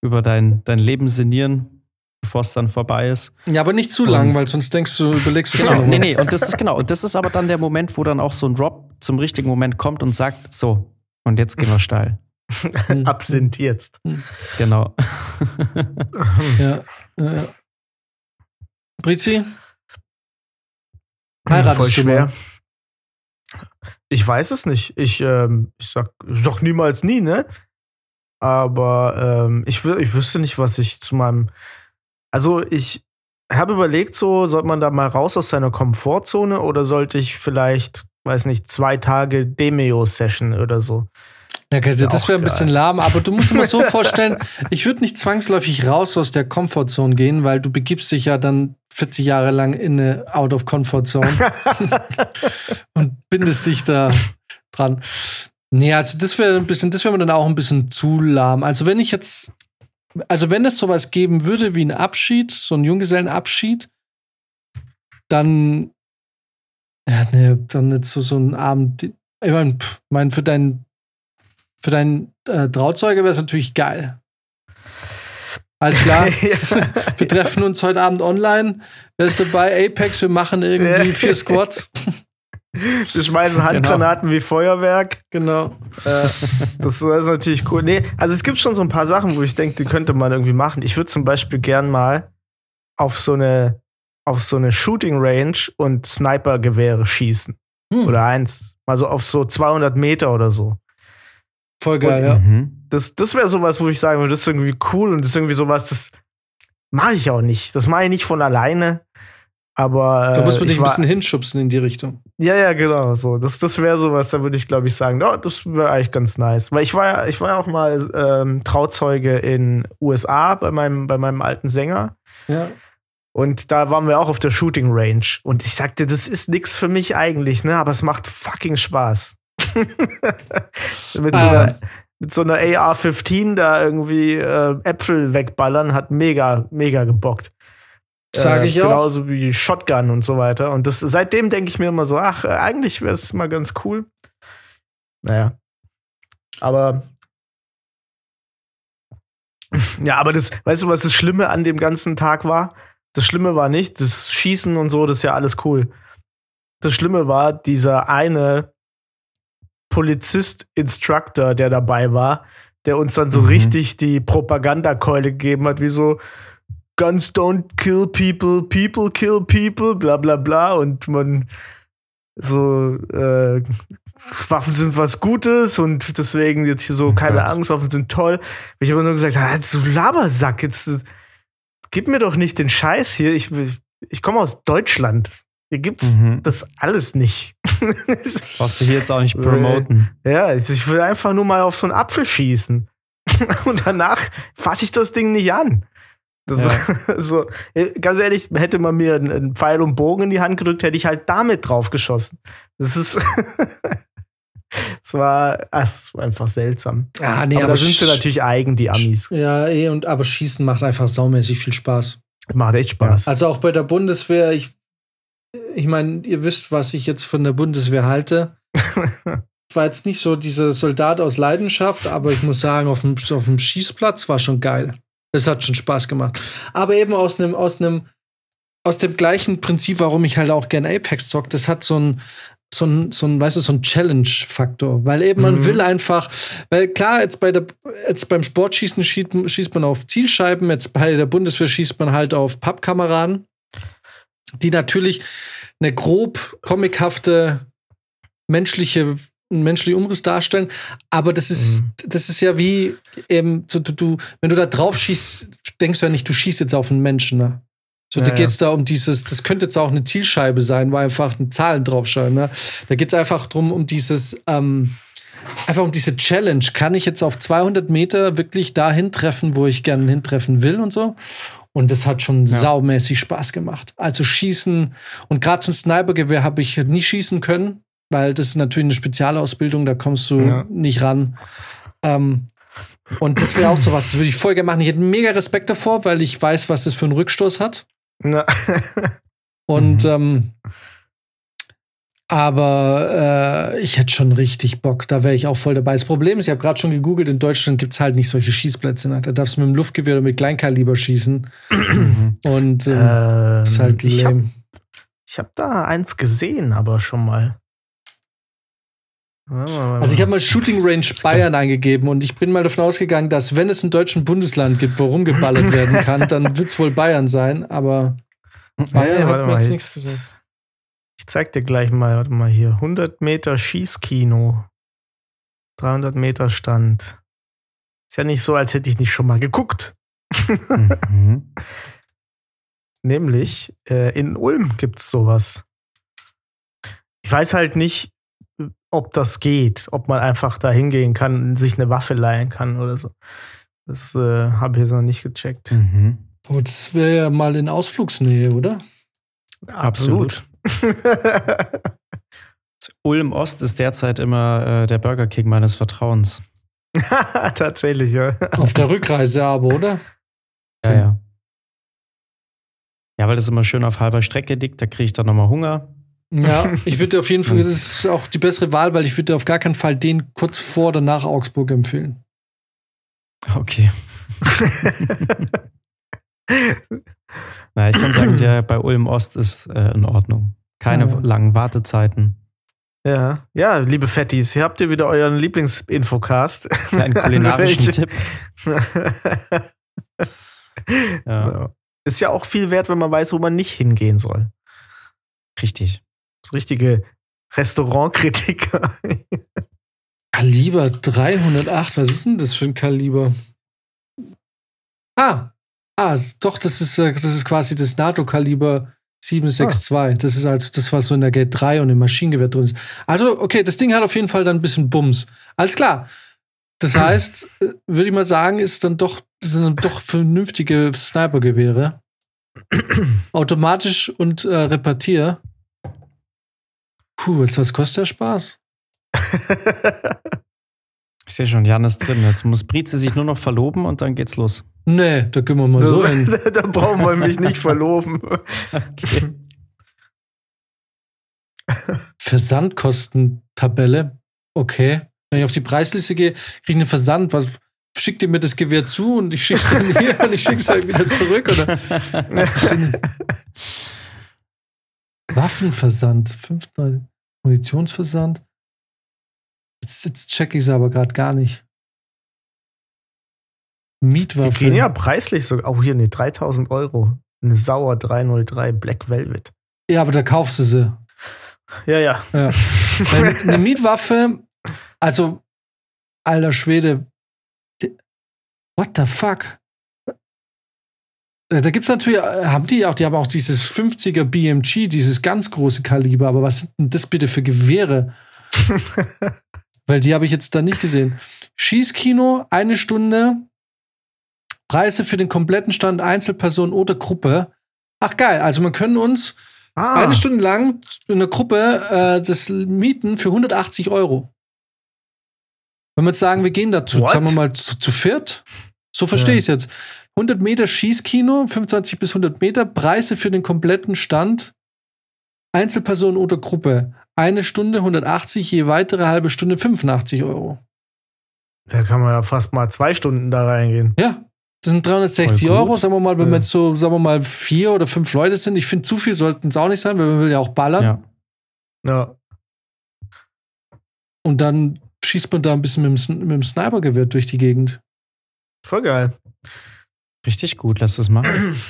über dein, dein Leben sinnieren bevor es dann vorbei ist. Ja, aber nicht zu und lang, weil sonst denkst du, überlegst du genau, Nee, nee, und das ist genau. Und das ist aber dann der Moment, wo dann auch so ein Drop zum richtigen Moment kommt und sagt: So, und jetzt gehen wir steil. Absinth jetzt. Genau. ja. ja. Brizi? Heiratest Voll schwer. Ich weiß es nicht. Ich, ähm, ich sag doch niemals nie, ne? Aber ähm, ich, ich wüsste nicht, was ich zu meinem also ich habe überlegt, so, sollte man da mal raus aus seiner Komfortzone oder sollte ich vielleicht, weiß nicht, zwei Tage Demeo-Session oder so? Ja, das wäre ein bisschen lahm, aber du musst dir mal so vorstellen, ich würde nicht zwangsläufig raus aus der Komfortzone gehen, weil du begibst dich ja dann 40 Jahre lang in eine Out of Comfort Zone und bindest dich da dran. Nee, also das wäre ein bisschen, das wäre mir dann auch ein bisschen zu lahm. Also wenn ich jetzt also wenn es sowas geben würde wie ein Abschied, so ein Junggesellenabschied, dann, ja, ne, dann nicht so, so ein Abend. Ich meine, mein, für deinen für deinen äh, Trauzeuge wäre es natürlich geil. Alles klar. wir treffen uns heute Abend online. Wer ist dabei? Apex, wir machen irgendwie vier Squats. Wir schmeißen genau. Handgranaten genau. wie Feuerwerk. Genau. Äh, das, ist natürlich cool. Nee, also es gibt schon so ein paar Sachen, wo ich denke, die könnte man irgendwie machen. Ich würde zum Beispiel gern mal auf so eine, auf so eine Shooting Range und Snipergewehre schießen. Hm. Oder eins. Mal so auf so 200 Meter oder so. Voll geil, und, ja. Mhm. Das, das wäre sowas, wo ich sagen würde, das ist irgendwie cool und das ist irgendwie sowas, das mache ich auch nicht. Das mache ich nicht von alleine. Aber. Da muss man äh, dich ich ein bisschen hinschubsen in die Richtung. Ja, ja, genau. So, das, das wäre sowas, da würde ich, glaube ich, sagen, oh, das wäre eigentlich ganz nice. Weil ich war ja, ich war ja auch mal ähm, Trauzeuge in USA bei meinem, bei meinem alten Sänger. Ja. Und da waren wir auch auf der Shooting Range. Und ich sagte, das ist nix für mich eigentlich, ne? Aber es macht fucking Spaß. mit, so Ah. einer, mit so einer AR-15 da irgendwie äh, Äpfel wegballern, hat mega, mega gebockt. Sage ich auch. Genauso wie Shotgun und so weiter. Und das, seitdem denke ich mir immer so, ach, äh, eigentlich wäre es mal ganz cool. Naja. Aber. Ja, aber das, weißt du, was das Schlimme an dem ganzen Tag war? Das Schlimme war nicht, das Schießen und so, das ist ja alles cool. Das Schlimme war dieser eine Polizist-Instructor, der dabei war, der uns dann so Mhm. richtig die Propagandakeule gegeben hat, wie so Guns don't kill people, people kill people, bla bla bla. Und man so, äh, Waffen sind was Gutes und deswegen jetzt hier so, Oh keine Gott. Angst, Waffen sind toll. Ich habe nur gesagt, ah, du Labersack, jetzt gib mir doch nicht den Scheiß hier. Ich, ich komme aus Deutschland. Hier gibt's Mhm. das alles nicht. Brauchst du hier jetzt auch nicht Äh, promoten. ja, ich will einfach nur mal auf so einen Apfel schießen. Und danach fasse ich das Ding nicht an. Das so, äh, ganz ehrlich, hätte man mir einen, Pfeil und Bogen in die Hand gedrückt, hätte ich halt damit drauf geschossen. Das ist. Es war, ach, es war einfach seltsam. Ah, nee, aber, aber, da sind sie natürlich eigen, die Amis. Ja, eh, und aber Schießen macht einfach saumäßig viel Spaß. Macht echt Spaß. Also auch bei der Bundeswehr, ich, ich meine, ihr wisst, was ich jetzt von der Bundeswehr halte. Ich war jetzt nicht so dieser Soldat aus Leidenschaft, aber ich muss sagen, auf dem, auf dem Schießplatz war schon geil. Es hat schon Spaß gemacht. Aber eben aus einem, aus einem, aus dem gleichen Prinzip, warum ich halt auch gern Apex zock, das hat so ein, so ein, so ein, weißt du, so ein Challenge-Faktor. Weil eben man Mhm. will einfach, weil klar, jetzt bei der, jetzt beim Sportschießen schießt, schießt man auf Zielscheiben, jetzt bei der Bundeswehr schießt man halt auf Pappkameraden, die natürlich eine grob comichafte menschliche einen menschlichen Umriss darstellen, aber das ist, Mhm. das ist ja wie eben, du, du, wenn du da drauf schießt, denkst du ja nicht, du schießt jetzt auf einen Menschen, ne? So, Ja, da ja. geht's da um dieses, das könnte jetzt auch eine Zielscheibe sein, wo einfach ein Zahlen draufschreiben, ne? Da geht's einfach drum, um dieses, ähm, einfach um diese Challenge. Kann ich jetzt auf 200 Meter wirklich dahin treffen, wo ich gerne hintreffen will und so? Und das hat schon Ja. saumäßig Spaß gemacht. Also schießen und gerade zum Snipergewehr habe ich nie schießen können, weil das ist natürlich eine Spezialausbildung, da kommst du Ja. nicht ran. Ähm, und das wäre auch so was, das würde ich voll gerne machen. Ich hätte mega Respekt davor, weil ich weiß, was das für einen Rückstoß hat. Na, Und Mhm. ähm, aber äh, ich hätte schon richtig Bock. Da wäre ich auch voll dabei. Das Problem ist, ich habe gerade schon gegoogelt, in Deutschland gibt es halt nicht solche Schießplätze. Ne? Da darfst du mit dem Luftgewehr oder mit Kleinkaliber schießen. Und ähm, ähm, das ist halt ich habe lame. ich hab da eins gesehen, aber schon mal. Also ich habe mal Shooting Range Bayern eingegeben und ich bin mal davon ausgegangen, dass wenn es ein deutschen Bundesland gibt, wo rumgeballert werden kann, dann wird es wohl Bayern sein. Aber Bayern Nee, hat mir mal, jetzt jetzt- nichts gesagt. Ich zeig dir gleich mal, warte mal hier. 100 Meter Schießkino. 300 Meter Stand. Ist ja nicht so, als hätte ich nicht schon mal geguckt. Mhm. Nämlich äh, in Ulm gibt's sowas. Ich weiß halt nicht, ob das geht, ob man einfach da hingehen kann und sich eine Waffe leihen kann oder so. Das äh, habe ich jetzt noch nicht gecheckt. Mhm. Oh, das wäre ja mal in Ausflugsnähe, oder? Absolut. Ulm Ost ist derzeit immer äh, der Burger King meines Vertrauens. Tatsächlich, ja. Auf der Rückreise aber, oder? Ja, ja. Ja, weil das immer schön auf halber Strecke liegt, da kriege ich dann nochmal Hunger. Ja, ich würde auf jeden Fall, das ist auch die bessere Wahl, weil ich würde auf gar keinen Fall den kurz vor oder nach Augsburg empfehlen. Okay. Na, ich kann sagen, der bei Ulm Ost ist äh, in Ordnung. Keine Ja. langen Wartezeiten. Ja, ja, liebe Fettis, hier habt ihr wieder euren Lieblingsinfocast. Einen kulinarischen Tipp. Ja, Ja. Ist ja auch viel wert, wenn man weiß, wo man nicht hingehen soll. richtig. Das richtige Restaurantkritiker. Kaliber 308, was ist denn das für ein Kaliber? Ah, ah, doch, das ist, äh, das ist quasi das NATO-Kaliber 762. Ah. Das ist also das, was so in der Gate 3 und im Maschinengewehr drin ist. Also, okay, das Ding hat auf jeden Fall dann ein bisschen Bums. Alles klar. Das heißt, äh, würde ich mal sagen, ist dann doch, sind dann doch vernünftige Snipergewehre. Automatisch und äh, Repartier. Puh, jetzt was kostet der Spaß? ich sehe schon, Jan ist drin. Jetzt muss Brize sich nur noch verloben und dann geht's los. Nee, da können wir mal so hin. da brauchen wir mich nicht verloben. Okay. Versandkostentabelle. Okay. Wenn ich auf die Preisliste gehe, kriege ich einen Versand. Was, schickt ihr mir das Gewehr zu und ich schicke es dann hier und ich schicke es dann wieder zurück? Oder? Waffenversand. Fünf Munitionsversand. Jetzt, jetzt check ich es aber gerade gar nicht. Mietwaffe. Die gehen ja preislich sogar. Oh, hier, ne, 3000 Euro. Eine Sauer 303 Black Velvet. Ja, aber da kaufst du sie. Ja, ja. ja. Eine Mietwaffe, also, alter Schwede. What the fuck? Äh, da gibt es natürlich, äh, haben die auch, die haben auch dieses 50er BMG, dieses ganz große Kaliber, aber was sind denn das bitte für Gewehre? Weil die habe ich jetzt da nicht gesehen. Schießkino, eine Stunde, Preise für den kompletten Stand Einzelperson oder Gruppe. Ach geil, also wir können uns ah. eine Stunde lang in der Gruppe äh, das mieten für 180 Euro. Wenn wir jetzt sagen, wir gehen dazu, What? sagen wir mal zu, zu viert, so verstehe ja. ich es jetzt. 100 Meter Schießkino, 25 bis 100 Meter, Preise für den kompletten Stand, Einzelperson oder Gruppe. Eine Stunde 180, je weitere halbe Stunde 85 Euro. Da kann man ja fast mal zwei Stunden da reingehen. Ja, das sind 360 Euro, sagen wir mal, wenn ja. wir jetzt so, sagen wir mal, vier oder fünf Leute sind. Ich finde, zu viel sollten es auch nicht sein, weil man will ja auch ballern. Ja. ja. Und dann schießt man da ein bisschen mit dem, mit dem Snipergewehr durch die Gegend. Voll geil. Richtig gut, lass das machen.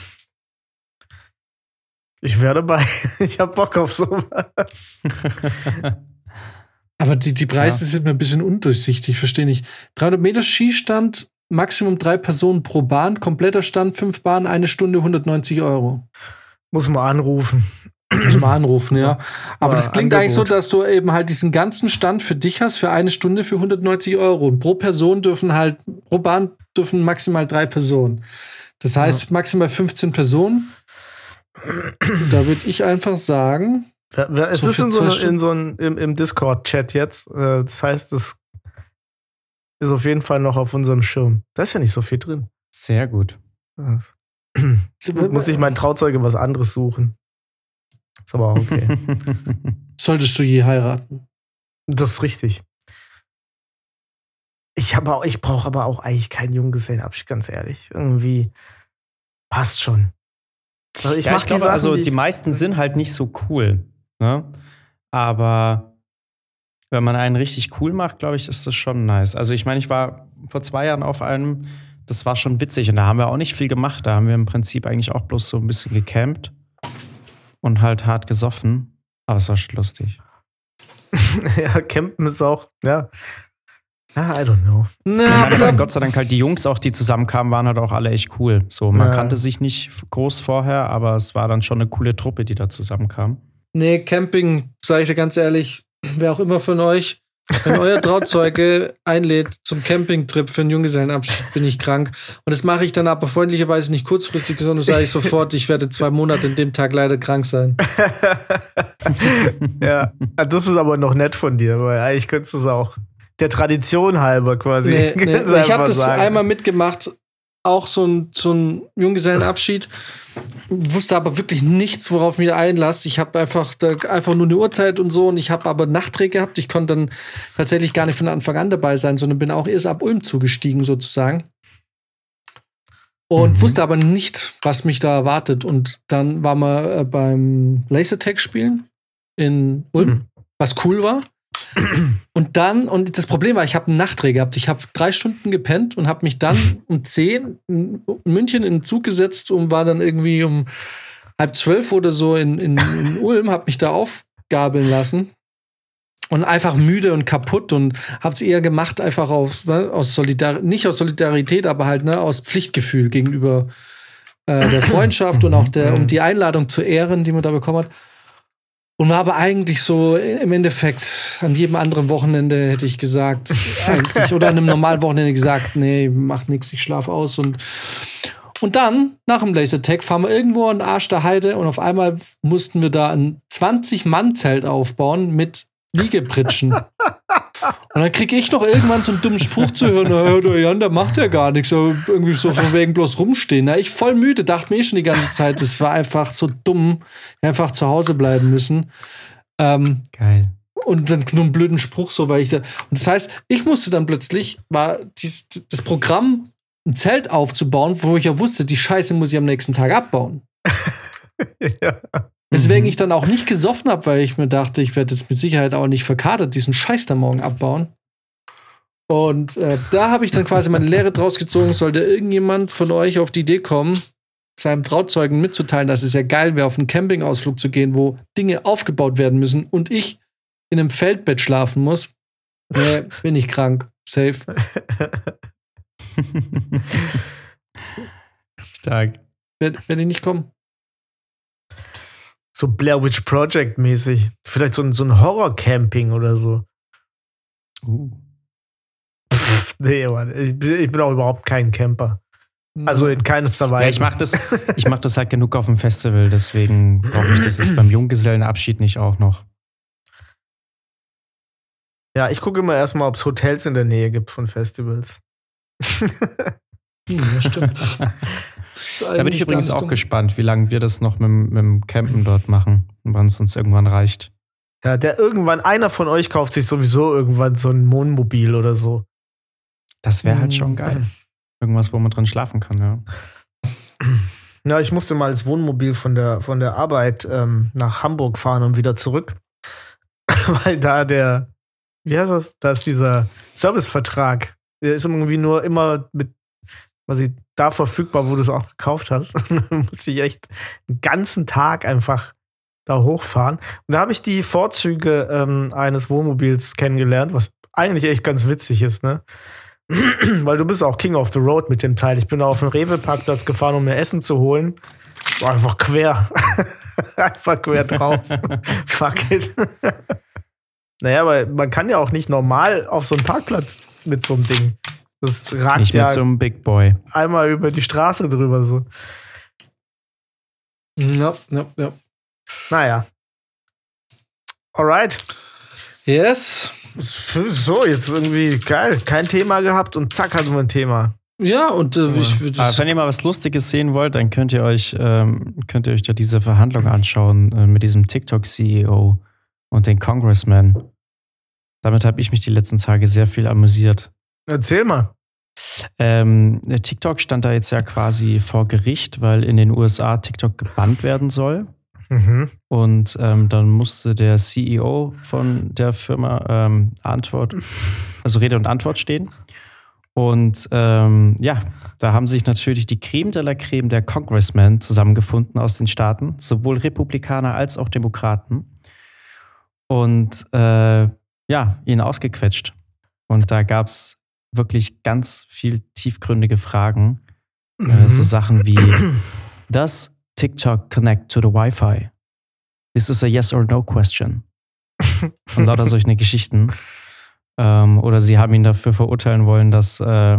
Ich werde bei. Ich habe Bock auf sowas. Aber die, die Preise ja. sind mir ein bisschen undurchsichtig, verstehe nicht. 300 Meter Skistand Maximum drei Personen pro Bahn, kompletter Stand, fünf Bahnen, eine Stunde, 190 Euro. Muss man anrufen. Muss man anrufen, ja. Aber das klingt Angebot. eigentlich so, dass du eben halt diesen ganzen Stand für dich hast, für eine Stunde für 190 Euro. Und pro Person dürfen halt, pro Bahn dürfen maximal drei Personen. Das heißt, ja. maximal 15 Personen. Da würde ich einfach sagen. Ja, es so ist in so, in so ein, im, im Discord-Chat jetzt. Äh, das heißt, es ist auf jeden Fall noch auf unserem Schirm. Da ist ja nicht so viel drin. Sehr gut. Muss ich mein Trauzeuge was anderes suchen. Ist aber auch okay. Solltest du je heiraten? Das ist richtig. Ich, ich brauche aber auch eigentlich keinen Junggesellenabschied, ganz ehrlich. Irgendwie passt schon. Also ich, ja, ich glaube, also die meisten sind halt nicht so cool. Ne? Aber wenn man einen richtig cool macht, glaube ich, ist das schon nice. Also ich meine, ich war vor zwei Jahren auf einem, das war schon witzig und da haben wir auch nicht viel gemacht. Da haben wir im Prinzip eigentlich auch bloß so ein bisschen gecampt und halt hart gesoffen. Aber es war schon lustig. ja, campen ist auch, ja. Ja, I don't know. Na, meine, Gott sei Dank halt die Jungs auch, die zusammenkamen, waren halt auch alle echt cool. So, man ja. kannte sich nicht groß vorher, aber es war dann schon eine coole Truppe, die da zusammenkam. Nee, Camping, sage ich dir ganz ehrlich, wer auch immer von euch, wenn euer Trauzeuge einlädt zum Campingtrip für einen Junggesellenabschied, bin ich krank. Und das mache ich dann aber freundlicherweise nicht kurzfristig, sondern sage ich sofort, ich werde zwei Monate in dem Tag leider krank sein. ja, das ist aber noch nett von dir, weil eigentlich könntest du es auch der Tradition halber quasi. Nee, nee. Ich habe das einmal mitgemacht, auch so ein, so ein Junggesellenabschied. Wusste aber wirklich nichts, worauf ich mich einlasse. Ich habe einfach, einfach nur eine Uhrzeit und so und ich habe aber Nachtdreh gehabt. Ich konnte dann tatsächlich gar nicht von Anfang an dabei sein, sondern bin auch erst ab Ulm zugestiegen sozusagen. Und mhm. wusste aber nicht, was mich da erwartet. Und dann waren wir äh, beim Lasertag spielen in Ulm, mhm. was cool war. Und dann, und das Problem war, ich habe einen Nachtdreh gehabt. Ich habe drei Stunden gepennt und habe mich dann um zehn in München in den Zug gesetzt und war dann irgendwie um halb zwölf oder so in, in, in Ulm, habe mich da aufgabeln lassen und einfach müde und kaputt und habe es eher gemacht einfach auf, ne, aus Solidar nicht aus Solidarität, aber halt ne, aus Pflichtgefühl gegenüber äh, der Freundschaft und auch der, um die Einladung zu ehren, die man da bekommen hat. Und war aber eigentlich so im Endeffekt an jedem anderen Wochenende hätte ich gesagt, eigentlich, oder an einem normalen Wochenende gesagt, nee, macht nichts, ich schlaf aus und und dann, nach dem Lasertag, fahren wir irgendwo an den Arsch der Heide und auf einmal mussten wir da ein 20-Mann-Zelt aufbauen mit Liegepritschen. und dann kriege ich noch irgendwann so einen dummen Spruch zu hören, na, der Jan, der macht ja gar nichts, irgendwie so von wegen bloß rumstehen. Na, ich voll müde, dachte mir eh schon die ganze Zeit, das war einfach so dumm, einfach zu Hause bleiben müssen. Ähm, Geil. Und dann nur einen blöden Spruch, so, weil ich da. Und das heißt, ich musste dann plötzlich, war dies, das Programm ein Zelt aufzubauen, wo ich ja wusste, die Scheiße muss ich am nächsten Tag abbauen. ja. Deswegen mhm. ich dann auch nicht gesoffen habe, weil ich mir dachte, ich werde jetzt mit Sicherheit auch nicht verkatert diesen Scheiß da morgen abbauen. Und äh, da habe ich dann quasi meine Lehre draus gezogen. Sollte irgendjemand von euch auf die Idee kommen, seinem Trauzeugen mitzuteilen, dass es ja geil wäre, auf einen Campingausflug zu gehen, wo Dinge aufgebaut werden müssen und ich in einem Feldbett schlafen muss, nee, bin ich krank. Safe. Stark. Werde werd ich nicht kommen. So Blair Witch Project mäßig. Vielleicht so ein, so ein Horror-Camping oder so. Uh. Pff, nee, Mann. Ich, ich, bin auch überhaupt kein Camper. Also in keinster Weise. Ja, ich mache das, mach das halt genug auf dem Festival, deswegen brauche ich das jetzt beim Junggesellenabschied nicht auch noch. Ja, ich gucke immer erstmal, ob es Hotels in der Nähe gibt von Festivals. ja, stimmt. da bin ich übrigens auch dumm. gespannt, wie lange wir das noch mit, mit dem Campen dort machen und wann es uns irgendwann reicht. Ja, der irgendwann, einer von euch kauft sich sowieso irgendwann so ein Wohnmobil oder so. Das wäre halt schon geil. Irgendwas, wo man drin schlafen kann, ja. Ja, ich musste mal als Wohnmobil von der, von der Arbeit ähm, nach Hamburg fahren und wieder zurück. Weil da der, wie heißt das? Da ist dieser Servicevertrag der ist irgendwie nur immer mit quasi da verfügbar, wo du es auch gekauft hast. dann muss ich echt einen ganzen Tag einfach da hochfahren. Und da habe ich die Vorzüge ähm, eines Wohnmobils kennengelernt, was eigentlich echt ganz witzig ist, ne? Weil du bist auch King of the Road mit dem Teil. Ich bin auf den Rewe-Parkplatz gefahren, um mir Essen zu holen. War einfach quer. einfach quer drauf. Fuck it. naja, aber man kann ja auch nicht normal auf so einen Parkplatz mit so einem Ding. Das ragt Nicht ja einem Big Boy. einmal über die Straße drüber so. Ja, ja, ja. Naja. Alright. Yes. So, jetzt irgendwie geil. Kein Thema gehabt und zack hatten wir ein Thema. Ja, und äh, ich würde. wenn ihr mal was Lustiges sehen wollt, dann könnt ihr euch, ähm, könnt ihr euch da diese Verhandlung anschauen äh, mit diesem TikTok-CEO und den Congressman. Damit habe ich mich die letzten Tage sehr viel amüsiert. Erzähl mal. Ähm, TikTok stand da jetzt ja quasi vor Gericht, weil in den USA TikTok gebannt werden soll. Mhm. Und ähm, dann musste der CEO von der Firma ähm, Antwort, also Rede und Antwort stehen. Und ähm, ja, da haben sich natürlich die Creme de la Creme der Congressmen zusammengefunden aus den Staaten, sowohl Republikaner als auch Demokraten. Und äh, ja, ihn ausgequetscht. Und da gab es wirklich ganz viel tiefgründige Fragen. Äh, mhm. Äh, so Sachen wie: Does TikTok connect to the Wi-Fi? This is a yes or no question. Und lauter solche Geschichten. Ähm, oder sie haben ihn dafür verurteilen wollen, dass äh,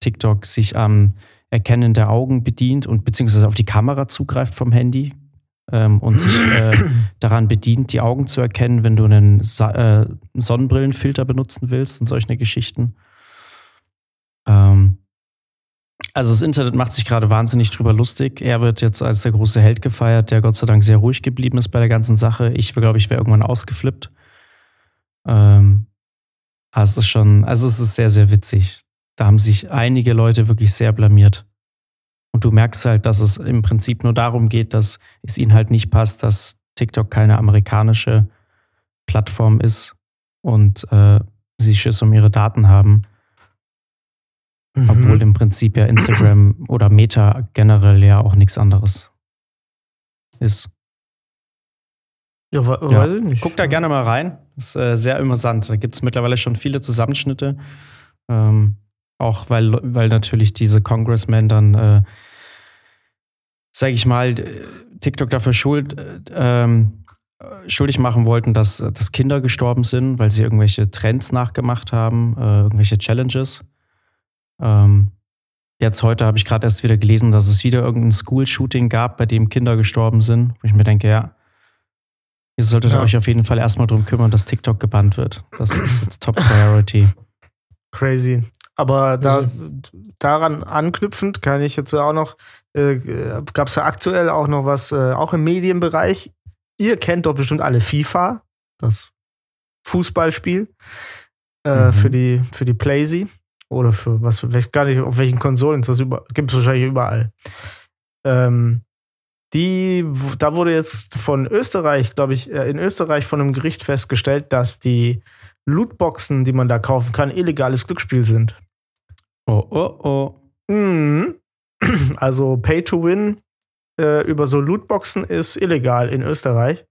TikTok sich am Erkennen der Augen bedient und beziehungsweise auf die Kamera zugreift vom Handy ähm, und sich äh, daran bedient, die Augen zu erkennen, wenn du einen Sa äh, Sonnenbrillenfilter benutzen willst und solche Geschichten. Ähm, also das Internet macht sich gerade wahnsinnig drüber lustig. Er wird jetzt als der große Held gefeiert, der Gott sei Dank sehr ruhig geblieben ist bei der ganzen Sache. Ich glaube, ich wäre irgendwann ausgeflippt. Ähm, aber es ist schon, also es ist sehr, sehr witzig. Da haben sich einige Leute wirklich sehr blamiert. Und du merkst halt, dass es im Prinzip nur darum geht, dass es ihnen halt nicht passt, dass TikTok keine amerikanische Plattform ist und äh, sie Schiss um ihre Daten haben. Mhm. Obwohl im Prinzip ja Instagram oder Meta generell ja auch nichts anderes ist. Ja, we ja. weiß ich nicht. Guck da gerne mal rein. Ist äh, sehr amüsant. Da gibt es mittlerweile schon viele Zusammenschnitte. Ähm, auch weil, weil natürlich diese Congressmen dann äh, sage ich mal, TikTok dafür schuld, ähm, schuldig machen wollten, dass, dass Kinder gestorben sind, weil sie irgendwelche Trends nachgemacht haben, äh, irgendwelche Challenges. Ähm, jetzt heute habe ich gerade erst wieder gelesen, dass es wieder irgendein School-Shooting gab, bei dem Kinder gestorben sind, wo ich mir denke, ja, ihr solltet ja. euch auf jeden Fall erstmal darum kümmern, dass TikTok gebannt wird. Das ist jetzt Top Priority. Crazy. Aber da, daran anknüpfend kann ich jetzt auch noch, äh, gab es ja aktuell auch noch was, äh, auch im Medienbereich. Ihr kennt doch bestimmt alle FIFA, das Fußballspiel äh, mhm. für die, für die Playsee. Oder für was, ich gar nicht, auf welchen Konsolen das gibt es wahrscheinlich überall. Ähm, die, da wurde jetzt von Österreich, glaube ich, äh, in Österreich von einem Gericht festgestellt, dass die Lootboxen, die man da kaufen kann, illegales Glücksspiel sind. Oh, oh, oh. Mhm. Also Pay to Win äh, über so Lootboxen ist illegal in Österreich.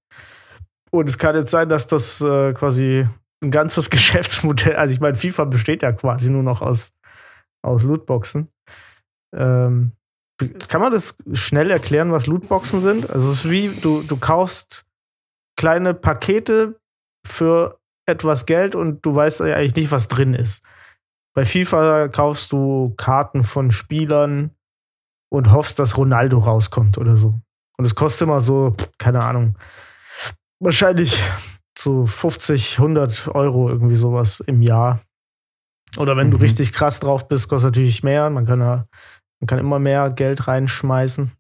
Und es kann jetzt sein, dass das äh, quasi ein ganzes Geschäftsmodell, also ich meine, FIFA besteht ja quasi nur noch aus, aus Lootboxen. Ähm, kann man das schnell erklären, was Lootboxen sind? Also es ist wie, du, du kaufst kleine Pakete für etwas Geld und du weißt eigentlich nicht, was drin ist. Bei FIFA kaufst du Karten von Spielern und hoffst, dass Ronaldo rauskommt oder so. Und es kostet immer so, keine Ahnung, wahrscheinlich so 50, 100 Euro irgendwie sowas im Jahr. Oder wenn mhm. du richtig krass drauf bist, kostet natürlich mehr. Man kann ja, man kann immer mehr Geld reinschmeißen.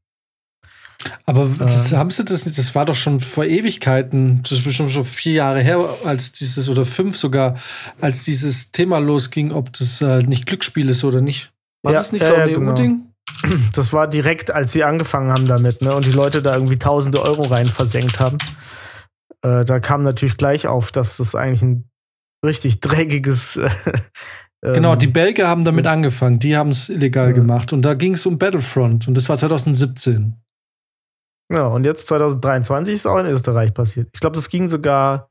Aber äh, das, haben sie das nicht? Das war doch schon vor Ewigkeiten. Das ist bestimmt schon vier Jahre her, als dieses oder fünf sogar, als dieses Thema losging, ob das äh, nicht Glücksspiel ist oder nicht. War ja, das nicht so ein genau. EU-Ding? Das war direkt, als sie angefangen haben damit, ne? Und die Leute da irgendwie tausende Euro rein versenkt haben. Äh, da kam natürlich gleich auf, dass das eigentlich ein richtig dreckiges. Äh, genau, die Belgier haben damit angefangen. Die haben es illegal gemacht. Und da ging es um Battlefront. Und das war 2017. Ja, und jetzt 2023 ist auch in Österreich passiert. Ich glaube, das ging sogar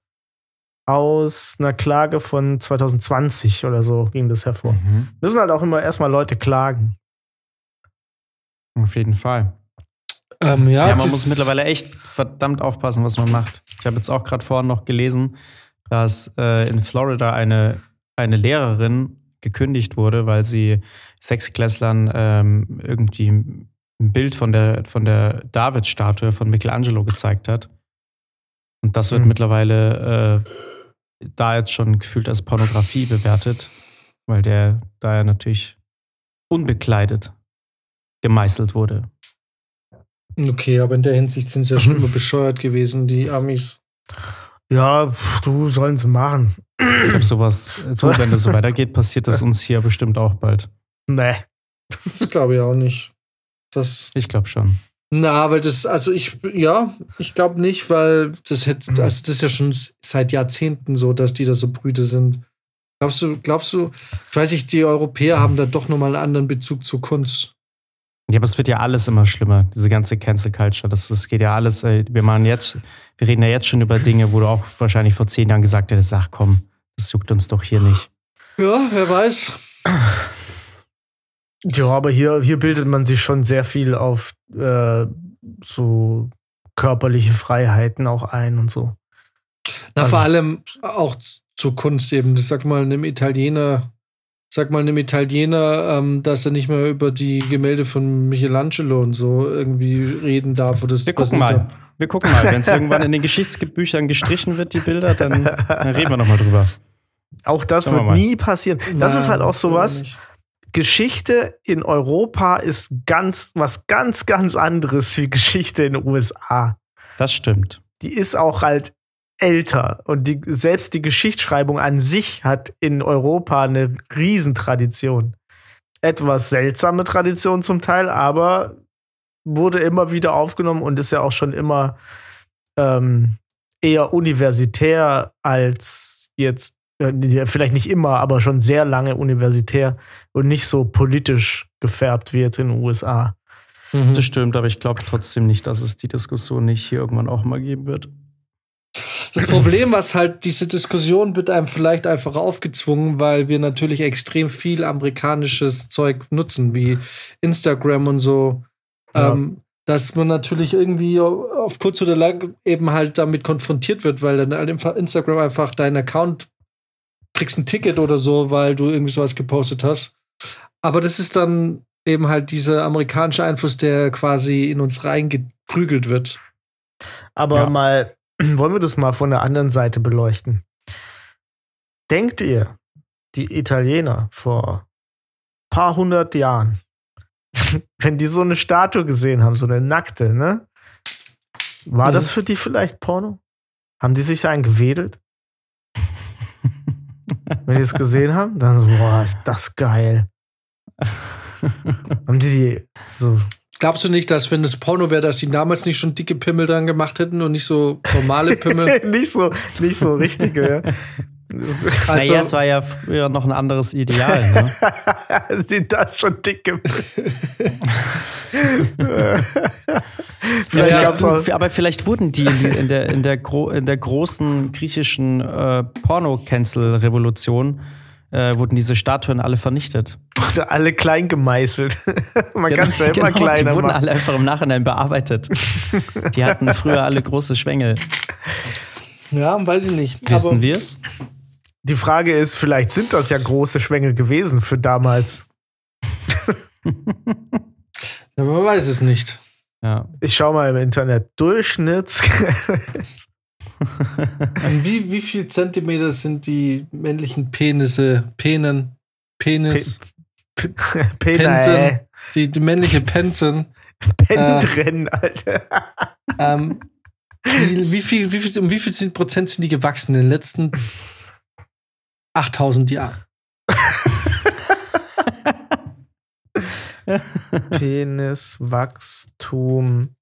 aus einer Klage von 2020 oder so ging das hervor. Mhm. Müssen halt auch immer erstmal Leute klagen. Auf jeden Fall. Ähm, ja, ja, man muss mittlerweile echt verdammt aufpassen, was man macht. Ich habe jetzt auch gerade vorhin noch gelesen, dass äh, in Florida eine, eine Lehrerin gekündigt wurde, weil sie Sechsklässlern ähm, irgendwie ein Bild von der, von der David-Statue von Michelangelo gezeigt hat. Und das wird mhm. mittlerweile äh, da jetzt schon gefühlt als Pornografie bewertet, weil der da ja natürlich unbekleidet gemeißelt wurde. Okay, aber in der Hinsicht sind sie ja schon immer bescheuert gewesen, die Amis. Ja, du sollen sie machen. Ich glaube, sowas, so, wenn das so weitergeht, passiert das uns hier bestimmt auch bald. Nee. Das glaube ich auch nicht. Das, ich glaube schon. Na, weil das, also ich, ja, ich glaube nicht, weil das hätte, also das ist ja schon seit Jahrzehnten so, dass die da so Brüde sind. Glaubst du, glaubst du, ich weiß nicht, die Europäer haben da doch nochmal einen anderen Bezug zur Kunst. Ja, aber es wird ja alles immer schlimmer, diese ganze Cancel Culture. Das, das geht ja alles, wir machen jetzt, wir reden ja jetzt schon über Dinge, wo du auch wahrscheinlich vor zehn Jahren gesagt hättest, ach komm, das juckt uns doch hier nicht. Ja, wer weiß. Ja, aber hier, hier bildet man sich schon sehr viel auf äh, so körperliche Freiheiten auch ein und so. Na, also, vor allem auch zur Kunst eben. Ich sag mal, einem Italiener sag mal, einem Italiener, ähm, dass er nicht mehr über die Gemälde von Michelangelo und so irgendwie reden darf. Oder das, wir gucken mal. Da. Wir gucken mal. Wenn es irgendwann in den Geschichtsbüchern gestrichen wird, die Bilder, dann, dann reden wir nochmal drüber. Auch das Schauen wird nie passieren. Das Na, ist halt auch sowas. Geschichte in Europa ist ganz was ganz, ganz anderes wie Geschichte in den USA. Das stimmt. Die ist auch halt älter. Und die, selbst die Geschichtsschreibung an sich hat in Europa eine Riesentradition. Etwas seltsame Tradition zum Teil, aber wurde immer wieder aufgenommen und ist ja auch schon immer ähm, eher universitär als jetzt, äh, vielleicht nicht immer, aber schon sehr lange universitär und nicht so politisch gefärbt wie jetzt in den USA. Mhm. Das stimmt, aber ich glaube trotzdem nicht, dass es die Diskussion nicht hier irgendwann auch mal geben wird. Das Problem, was halt diese Diskussion wird einem vielleicht einfach aufgezwungen, weil wir natürlich extrem viel amerikanisches Zeug nutzen, wie Instagram und so. Ja. Ähm, dass man natürlich irgendwie auf kurz oder lang eben halt damit konfrontiert wird, weil dann halt Instagram einfach dein Account kriegst ein Ticket oder so, weil du irgendwie sowas gepostet hast. Aber das ist dann eben halt dieser amerikanische Einfluss, der quasi in uns reingeprügelt wird. Aber ja. mal, wollen wir das mal von der anderen Seite beleuchten? Denkt ihr, die Italiener vor paar hundert Jahren wenn die so eine Statue gesehen haben, so eine nackte, ne? War mhm. das für die vielleicht Porno? Haben die sich einen gewedelt? wenn die es gesehen haben, dann so, boah, ist das geil. haben die die so. Glaubst du nicht, dass wenn es Porno wäre, dass die damals nicht schon dicke Pimmel dran gemacht hätten und nicht so normale Pimmel? nicht so, nicht so richtige. Also, naja, es war ja früher noch ein anderes Ideal. Ne? Sind das schon dicke? vielleicht ja, ja, aber vielleicht wurden die in, der, in, der, in der großen griechischen äh, Porno-Cancel-Revolution äh, wurden diese Statuen alle vernichtet. Oder alle klein gemeißelt. Man genau, kann es ja immer genau, kleiner Die wurden alle einfach im Nachhinein bearbeitet. die hatten früher alle große Schwengel. Ja, weiß ich nicht. Wissen wir es? Die Frage ist, vielleicht sind das ja große Schwängel gewesen für damals. ja, man weiß es nicht. Ja. Ich schau mal im Internet. Durchschnitts. wie, wie viel Zentimeter sind die männlichen Penisse? Penen? Penis? Pe Pensen? Die, die männliche Pensen. Pendren, äh, Alter. Ähm, wie, wie, viel, wie viel, um wie viel Prozent sind die gewachsen in den letzten 8000 Jahre. Peniswachstum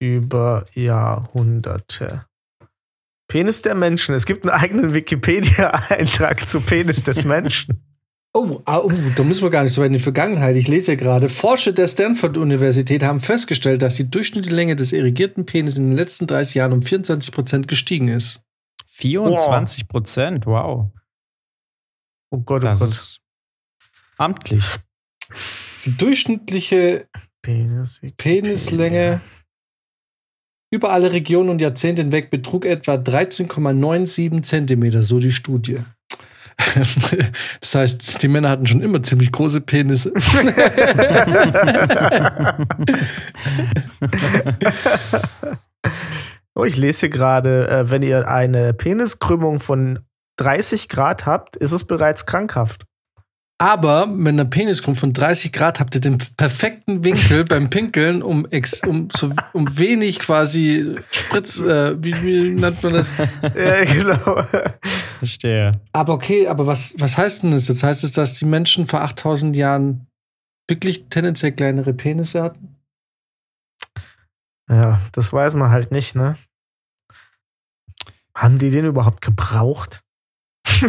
über Jahrhunderte. Penis der Menschen. Es gibt einen eigenen Wikipedia-Eintrag zu Penis des Menschen. Oh, ah, oh, da müssen wir gar nicht so weit in die Vergangenheit. Ich lese ja gerade, Forscher der Stanford-Universität haben festgestellt, dass die durchschnittliche Länge des irrigierten Penis in den letzten 30 Jahren um 24 Prozent gestiegen ist. 24 Prozent, wow. Oh Gott, oh das Gott. Ist amtlich. Die durchschnittliche Penis Penislänge über alle Regionen und Jahrzehnte hinweg betrug etwa 13,97 Zentimeter, so die Studie. Das heißt, die Männer hatten schon immer ziemlich große Penisse. oh, ich lese gerade, äh, wenn ihr eine Peniskrümmung von 30 Grad habt, ist es bereits krankhaft. Aber wenn der Peniskrümmung von 30 Grad habt ihr den perfekten Winkel beim Pinkeln, um, ex, um, so, um wenig quasi Spritz, äh, wie, wie nennt man das? ja, genau. Verstehe. Aber okay, aber was, was heißt denn das jetzt? Heißt es, dass die Menschen vor 8000 Jahren wirklich tendenziell kleinere Penisse hatten? Ja, das weiß man halt nicht, ne? Haben die den überhaupt gebraucht?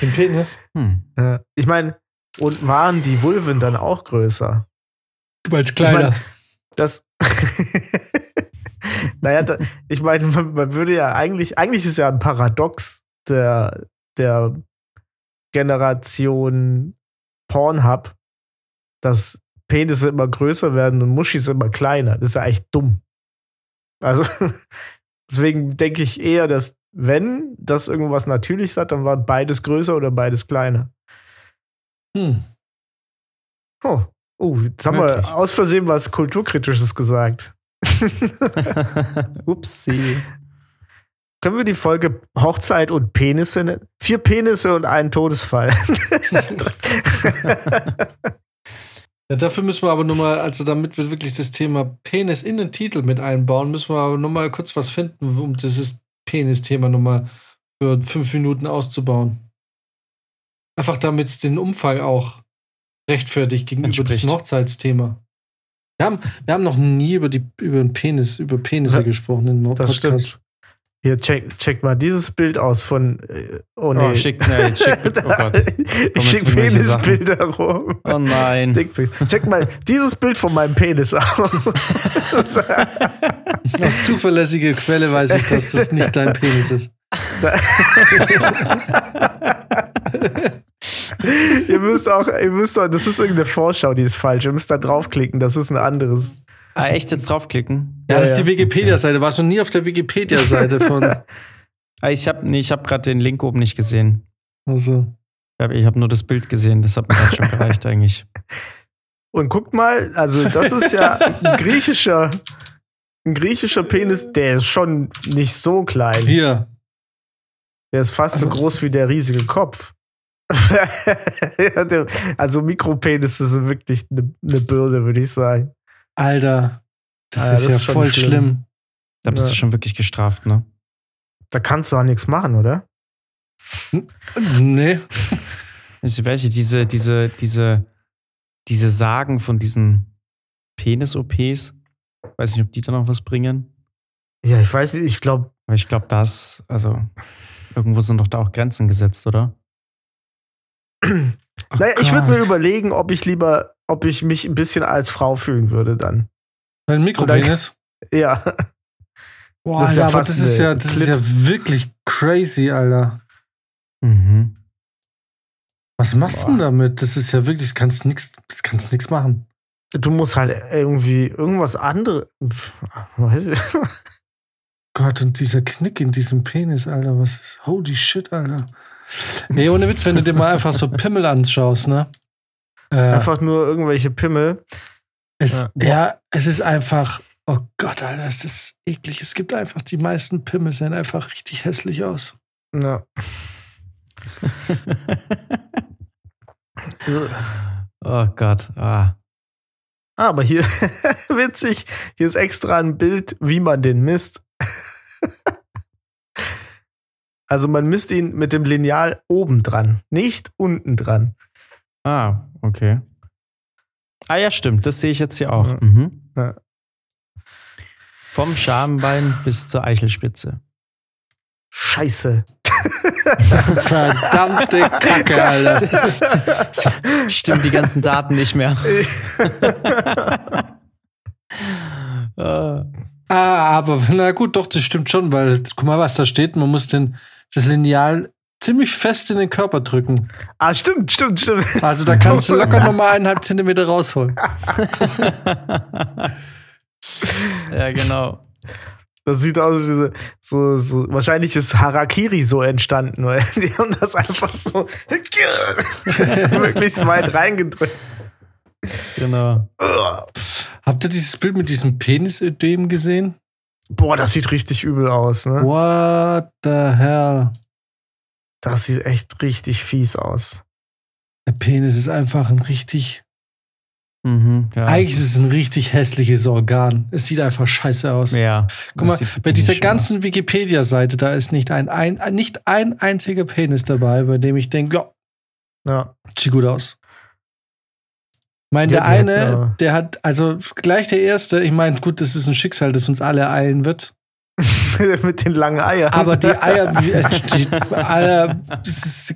Den Penis? Hm. Ja. Ich meine, und waren die Vulven dann auch größer? Weil kleiner. Ich mein, das. naja, da, ich meine, man, man, würde ja eigentlich, eigentlich ist ja ein Paradox der, der Generation Pornhub, dass Penisse immer größer werden und Muschis immer kleiner. Das ist ja echt dumm. Also, deswegen denke ich eher, dass wenn das irgendwas Natürliches hat, dann war beides größer oder beides kleiner. Hm. Oh, oh jetzt haben Wirklich? wir aus Versehen was Kulturkritisches gesagt. Upsi. Können wir die Folge Hochzeit und Penisse nennen? Vier Penisse und einen Todesfall. ja, dafür müssen wir aber nochmal, also damit wir wirklich das Thema Penis in den Titel mit einbauen, müssen wir aber nochmal kurz was finden, um dieses Penis-Thema nochmal für fünf Minuten auszubauen. Einfach damit es den Umfang auch rechtfertigt gegenüber diesem Hochzeitsthema. Wir haben, wir haben noch nie über, die, über den Penis, über Penisse ja, gesprochen im Podcast. Das stimmt. Hier, check, check mal dieses Bild aus von. Äh, oh nee. Oh, schick, nee, schick, oh Gott. ich schick Penisbilder rum. Oh nein. Check mal dieses Bild von meinem Penis aus. Aus zuverlässiger Quelle weiß ich, dass das nicht dein Penis ist. ihr müsst auch, ihr müsst auch, das ist irgendeine Vorschau, die ist falsch. Ihr müsst da draufklicken, das ist ein anderes. Ah, echt jetzt draufklicken? Ja, das ist die Wikipedia-Seite. Warst du nie auf der Wikipedia-Seite von. Ah, ich habe nee, ich hab gerade den Link oben nicht gesehen. Also. Ich habe hab nur das Bild gesehen, das hat mir schon gereicht eigentlich. Und guckt mal, also das ist ja ein griechischer, ein griechischer Penis, der ist schon nicht so klein. Hier. Der ist fast so Also- groß wie der riesige Kopf. Also Mikropenisse sind wirklich eine ne Bürde, würde ich sagen. Alter. Das Ah, ist das ja ist voll schlimm. schlimm. Da bist Ja. du schon wirklich gestraft, ne? Da kannst du auch nichts machen, oder? Nee. Weißt du, welche? Diese, diese, diese, diese Sagen von diesen Penis-OPs. Weiß nicht, ob die da noch was bringen. Ja, ich weiß nicht, ich glaube, Aber ich glaube, das, also, irgendwo sind doch da auch Grenzen gesetzt, oder? Oh naja, ich würde mir Gott. überlegen, ob ich lieber, ob ich mich ein bisschen als Frau fühlen würde dann. Ein Mikropenis. Ja. Boah, Das ist ja Alter, aber das ist ja, das ist ja wirklich crazy, Alter. Mhm. Was machst du denn damit? Das ist ja wirklich, kannst nix, das kannst nix machen. Du musst halt irgendwie irgendwas anderes. Weiß ich. Gott, und dieser Knick in diesem Penis, Alter, was ist, holy shit, Alter. Nee, ohne Witz, wenn du dir mal einfach so Pimmel anschaust, ne? Äh, Einfach nur irgendwelche Pimmel. es, Ja. ja, es ist einfach, oh Gott, Alter, es ist eklig. Es gibt einfach, die meisten Pimmel sehen einfach richtig hässlich aus. Ja. oh Gott. Ah. Ah, aber hier, witzig, hier ist extra ein Bild, wie man den misst. Also man misst ihn mit dem Lineal oben dran, nicht unten dran. Ah, okay. Ah ja, stimmt. Das sehe ich jetzt hier auch. Ja. Mhm. Ja. Vom Schambein bis zur Eichelspitze. Scheiße. Verdammte Kacke, Alter. Stimmt die ganzen Daten nicht mehr. Ah. Ah, aber na gut, doch, das stimmt schon, weil guck mal, was da steht. Man muss den, das Lineal ziemlich fest in den Körper drücken. ah, stimmt, stimmt, stimmt. Also da kannst du locker nochmal eineinhalb Zentimeter rausholen. ja, genau. Das sieht aus wie diese, so, so, wahrscheinlich ist Harakiri so entstanden, weil die haben das einfach so möglichst weit reingedrückt. Genau. Habt ihr dieses Bild mit diesem Penisödem gesehen? Boah, das sieht richtig übel aus, ne? What the hell? Das sieht echt richtig fies aus. Der Penis ist einfach ein richtig, Mhm, ja, eigentlich ist es ein richtig hässliches Organ. Es sieht einfach scheiße aus. Ja. Guck mal, bei dieser ganzen Wikipedia-Seite, da ist nicht ein, ein, nicht ein einziger Penis dabei, bei dem ich denke, ja, Ja. sieht gut aus. Ich meine, Ja, der eine, hätten aber- der hat, also gleich der erste, ich meine, gut, das ist ein Schicksal, das uns alle ereilen wird. Mit den langen Eiern. Aber die Eier, äh, die, aus.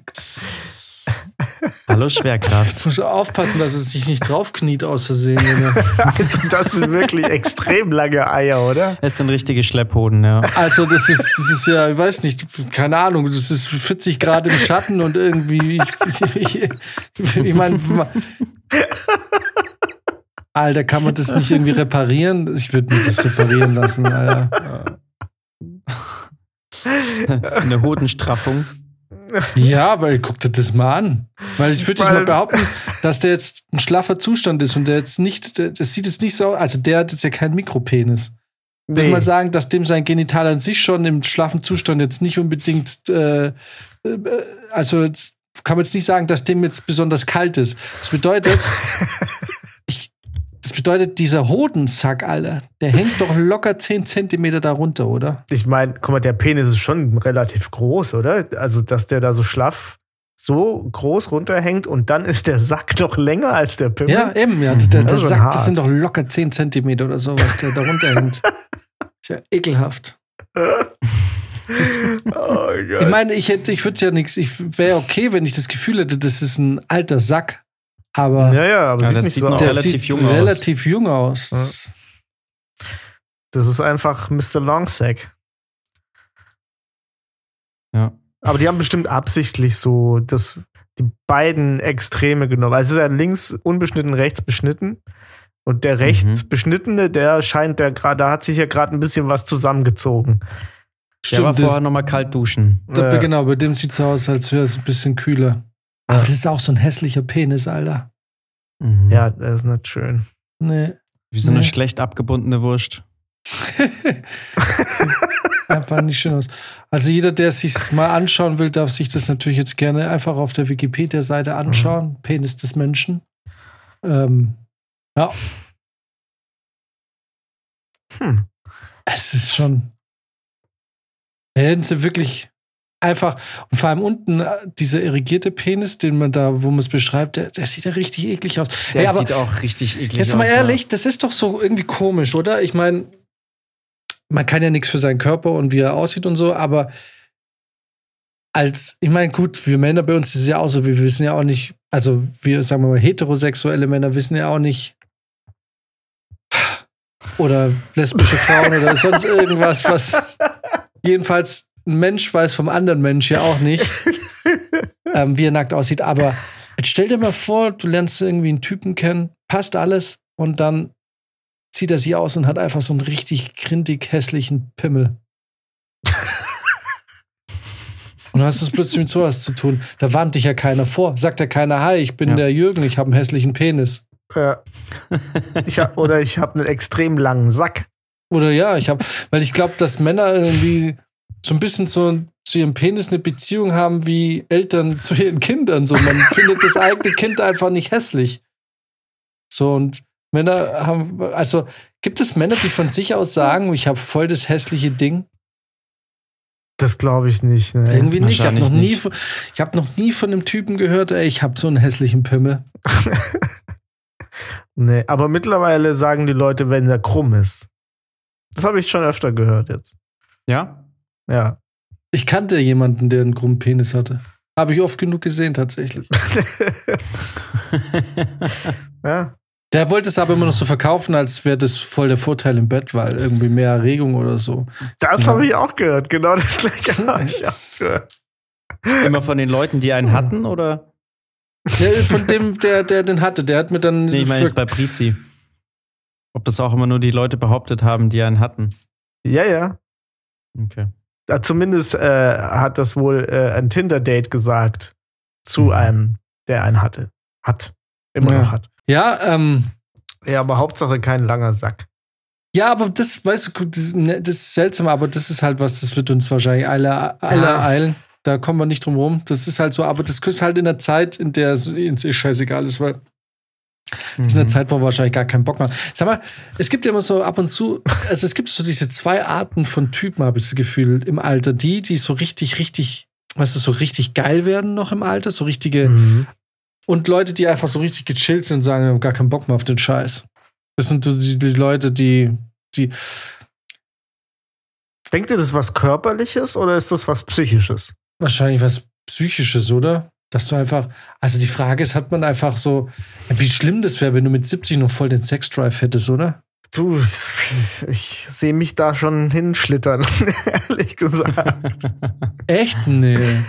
Hallo Schwerkraft. muss aufpassen, dass es sich nicht draufkniet aus Versehen. Also, das sind wirklich extrem lange Eier, oder? Es sind richtige Schlepphoden, ja. Also, das ist, das ist ja, ich weiß nicht, keine Ahnung, das ist 40 Grad im Schatten und irgendwie, ich, ich, ich, ich meine, Alter, kann man das nicht irgendwie reparieren? Ich würde mir das reparieren lassen, Alter. Eine Hodenstraffung. Ja, weil guck dir das mal an. Weil ich würde jetzt mal behaupten, dass der jetzt ein schlaffer Zustand ist und der jetzt nicht, das sieht jetzt nicht so aus, also der hat jetzt ja keinen Mikropenis. Ich würde Nee. mal sagen, dass dem sein Genital an sich schon im schlaffen Zustand jetzt nicht unbedingt, äh, äh, also kann man jetzt nicht sagen, dass dem jetzt besonders kalt ist. Das bedeutet, ich, das bedeutet, dieser Hodensack, Alter, der hängt doch locker 10 Zentimeter darunter, oder? Ich meine, guck mal, der Penis ist schon relativ groß, oder? Also, dass der da so schlaff so groß runterhängt und dann ist der Sack noch länger als der Pimmel. Ja, eben, ja. Der, Das der schon Sack, hart. das sind doch locker 10 Zentimeter oder so, was der darunter hängt. Ist ja ekelhaft. oh. Ich meine, ich hätte, ich würde ja nichts, ich wäre okay, wenn ich das Gefühl hätte, das ist ein alter Sack. Aber ja, ja, aber Ja, sieht das nicht sieht so noch aus. der relativ sieht jung aus. relativ jung aus. Ja. Das- ist einfach Mr. Longsack. Ja. Aber die haben bestimmt absichtlich so, das, die beiden Extreme genommen. Also es ist ja links unbeschnitten, rechts beschnitten. Und der rechts mhm. beschnittene, der scheint der gerade, da hat sich ja gerade ein bisschen was zusammengezogen. Stimmt, der war vorher nochmal kalt duschen. Ja. Genau, bei dem sieht es aus, als wäre es ein bisschen kühler. Aber das ist auch so ein hässlicher Penis, Alter. Mhm. Ja, der ist nicht schön. Nee. Wie so eine schlecht abgebundene Wurst. einfach nicht schön aus. Also jeder, der es sich mal anschauen will, darf sich das natürlich jetzt gerne einfach auf der Wikipedia-Seite anschauen. Mhm. Penis des Menschen. Ähm, ja. Hm. Es ist schon. Da hätten sie wirklich einfach, und vor allem unten äh, dieser irrigierte Penis, den man da, wo man es beschreibt, der, der, sieht ja richtig eklig aus. Der hey, sieht auch richtig eklig aus. Jetzt mal ehrlich, ja. das ist doch so irgendwie komisch, oder? Ich meine, man kann ja nichts für seinen Körper und wie er aussieht und so, aber als, ich meine, gut, wir Männer bei uns ist es ja auch so, wir wissen ja auch nicht, also wir, sagen wir mal, heterosexuelle Männer wissen ja auch nicht, oder lesbische Frauen oder sonst irgendwas, was jedenfalls ein Mensch weiß vom anderen Mensch ja auch nicht, ähm, wie er nackt aussieht. Aber jetzt stell dir mal vor, du lernst irgendwie einen Typen kennen, passt alles und dann zieht er sie aus und hat einfach so einen richtig grindig hässlichen Pimmel. und dann hast du es plötzlich mit sowas zu tun. Da warnt dich ja keiner vor. Sagt ja keiner, hi, ich bin ja. der Jürgen, ich habe einen hässlichen Penis. Ja. Ich hab, oder ich habe einen extrem langen Sack. Oder ja, ich habe, weil ich glaube, dass Männer irgendwie so ein bisschen so zu ihrem Penis eine Beziehung haben wie Eltern zu ihren Kindern. So, man findet das eigene Kind einfach nicht hässlich. So, und Männer haben, also gibt es Männer, die von sich aus sagen, ich habe voll das hässliche Ding? Das glaube ich nicht. Ne? Irgendwie nicht. Ich habe noch, nie, ich hab noch nie von einem Typen gehört, ey, ich habe so einen hässlichen Pimmel. nee, aber mittlerweile sagen die Leute, wenn er krumm ist. Das habe ich schon öfter gehört jetzt. Ja? Ja. Ich kannte jemanden, der einen krummen Penis hatte. Habe ich oft genug gesehen, tatsächlich. ja. Der wollte es aber immer noch so verkaufen, als wäre das voll der Vorteil im Bett, weil irgendwie mehr Erregung oder so. Das habe ich auch gehört, genau das gleiche habe ich auch gehört. Immer von den Leuten, die einen hatten, oder? Ja, von dem, der, der den hatte, der hat mir dann. Nee, ich meine jetzt bei Prizi. Ob das auch immer nur die Leute behauptet haben, die einen hatten. Ja, ja. Okay. Ja, zumindest äh, hat das wohl äh, ein Tinder-Date gesagt zu mhm. einem, der einen hatte. Hat. Immer ja. noch hat. Ja, ähm. Ja, aber Hauptsache kein langer Sack. Ja, aber das, weißt du, das, ne, das, ist seltsam, aber das ist halt was, das wird uns wahrscheinlich alle, alle ja. eilen. Da kommen wir nicht drum rum. Das ist halt so, aber das ist halt in der Zeit, in der es uns eh scheißegal ist, weil das ist eine mhm. Zeit, wo wir wahrscheinlich gar keinen Bock mehr. Sag mal, es gibt ja immer so ab und zu, also es gibt so diese zwei Arten von Typen, habe ich das Gefühl, im Alter. Die, die so richtig, richtig, weißt du, so richtig geil werden noch im Alter, so richtige. Mhm. Und Leute, die einfach so richtig gechillt sind und sagen, wir haben gar keinen Bock mehr auf den Scheiß. Das sind die, die Leute, die, die. Denkt ihr, das ist was Körperliches oder ist das was Psychisches? Wahrscheinlich was Psychisches, oder? Dass du einfach, also die Frage ist, hat man einfach so, wie schlimm das wäre, wenn du mit 70 noch voll den Sexdrive hättest, oder? Du, ich sehe mich da schon hinschlittern, ehrlich gesagt. Echt? Nee.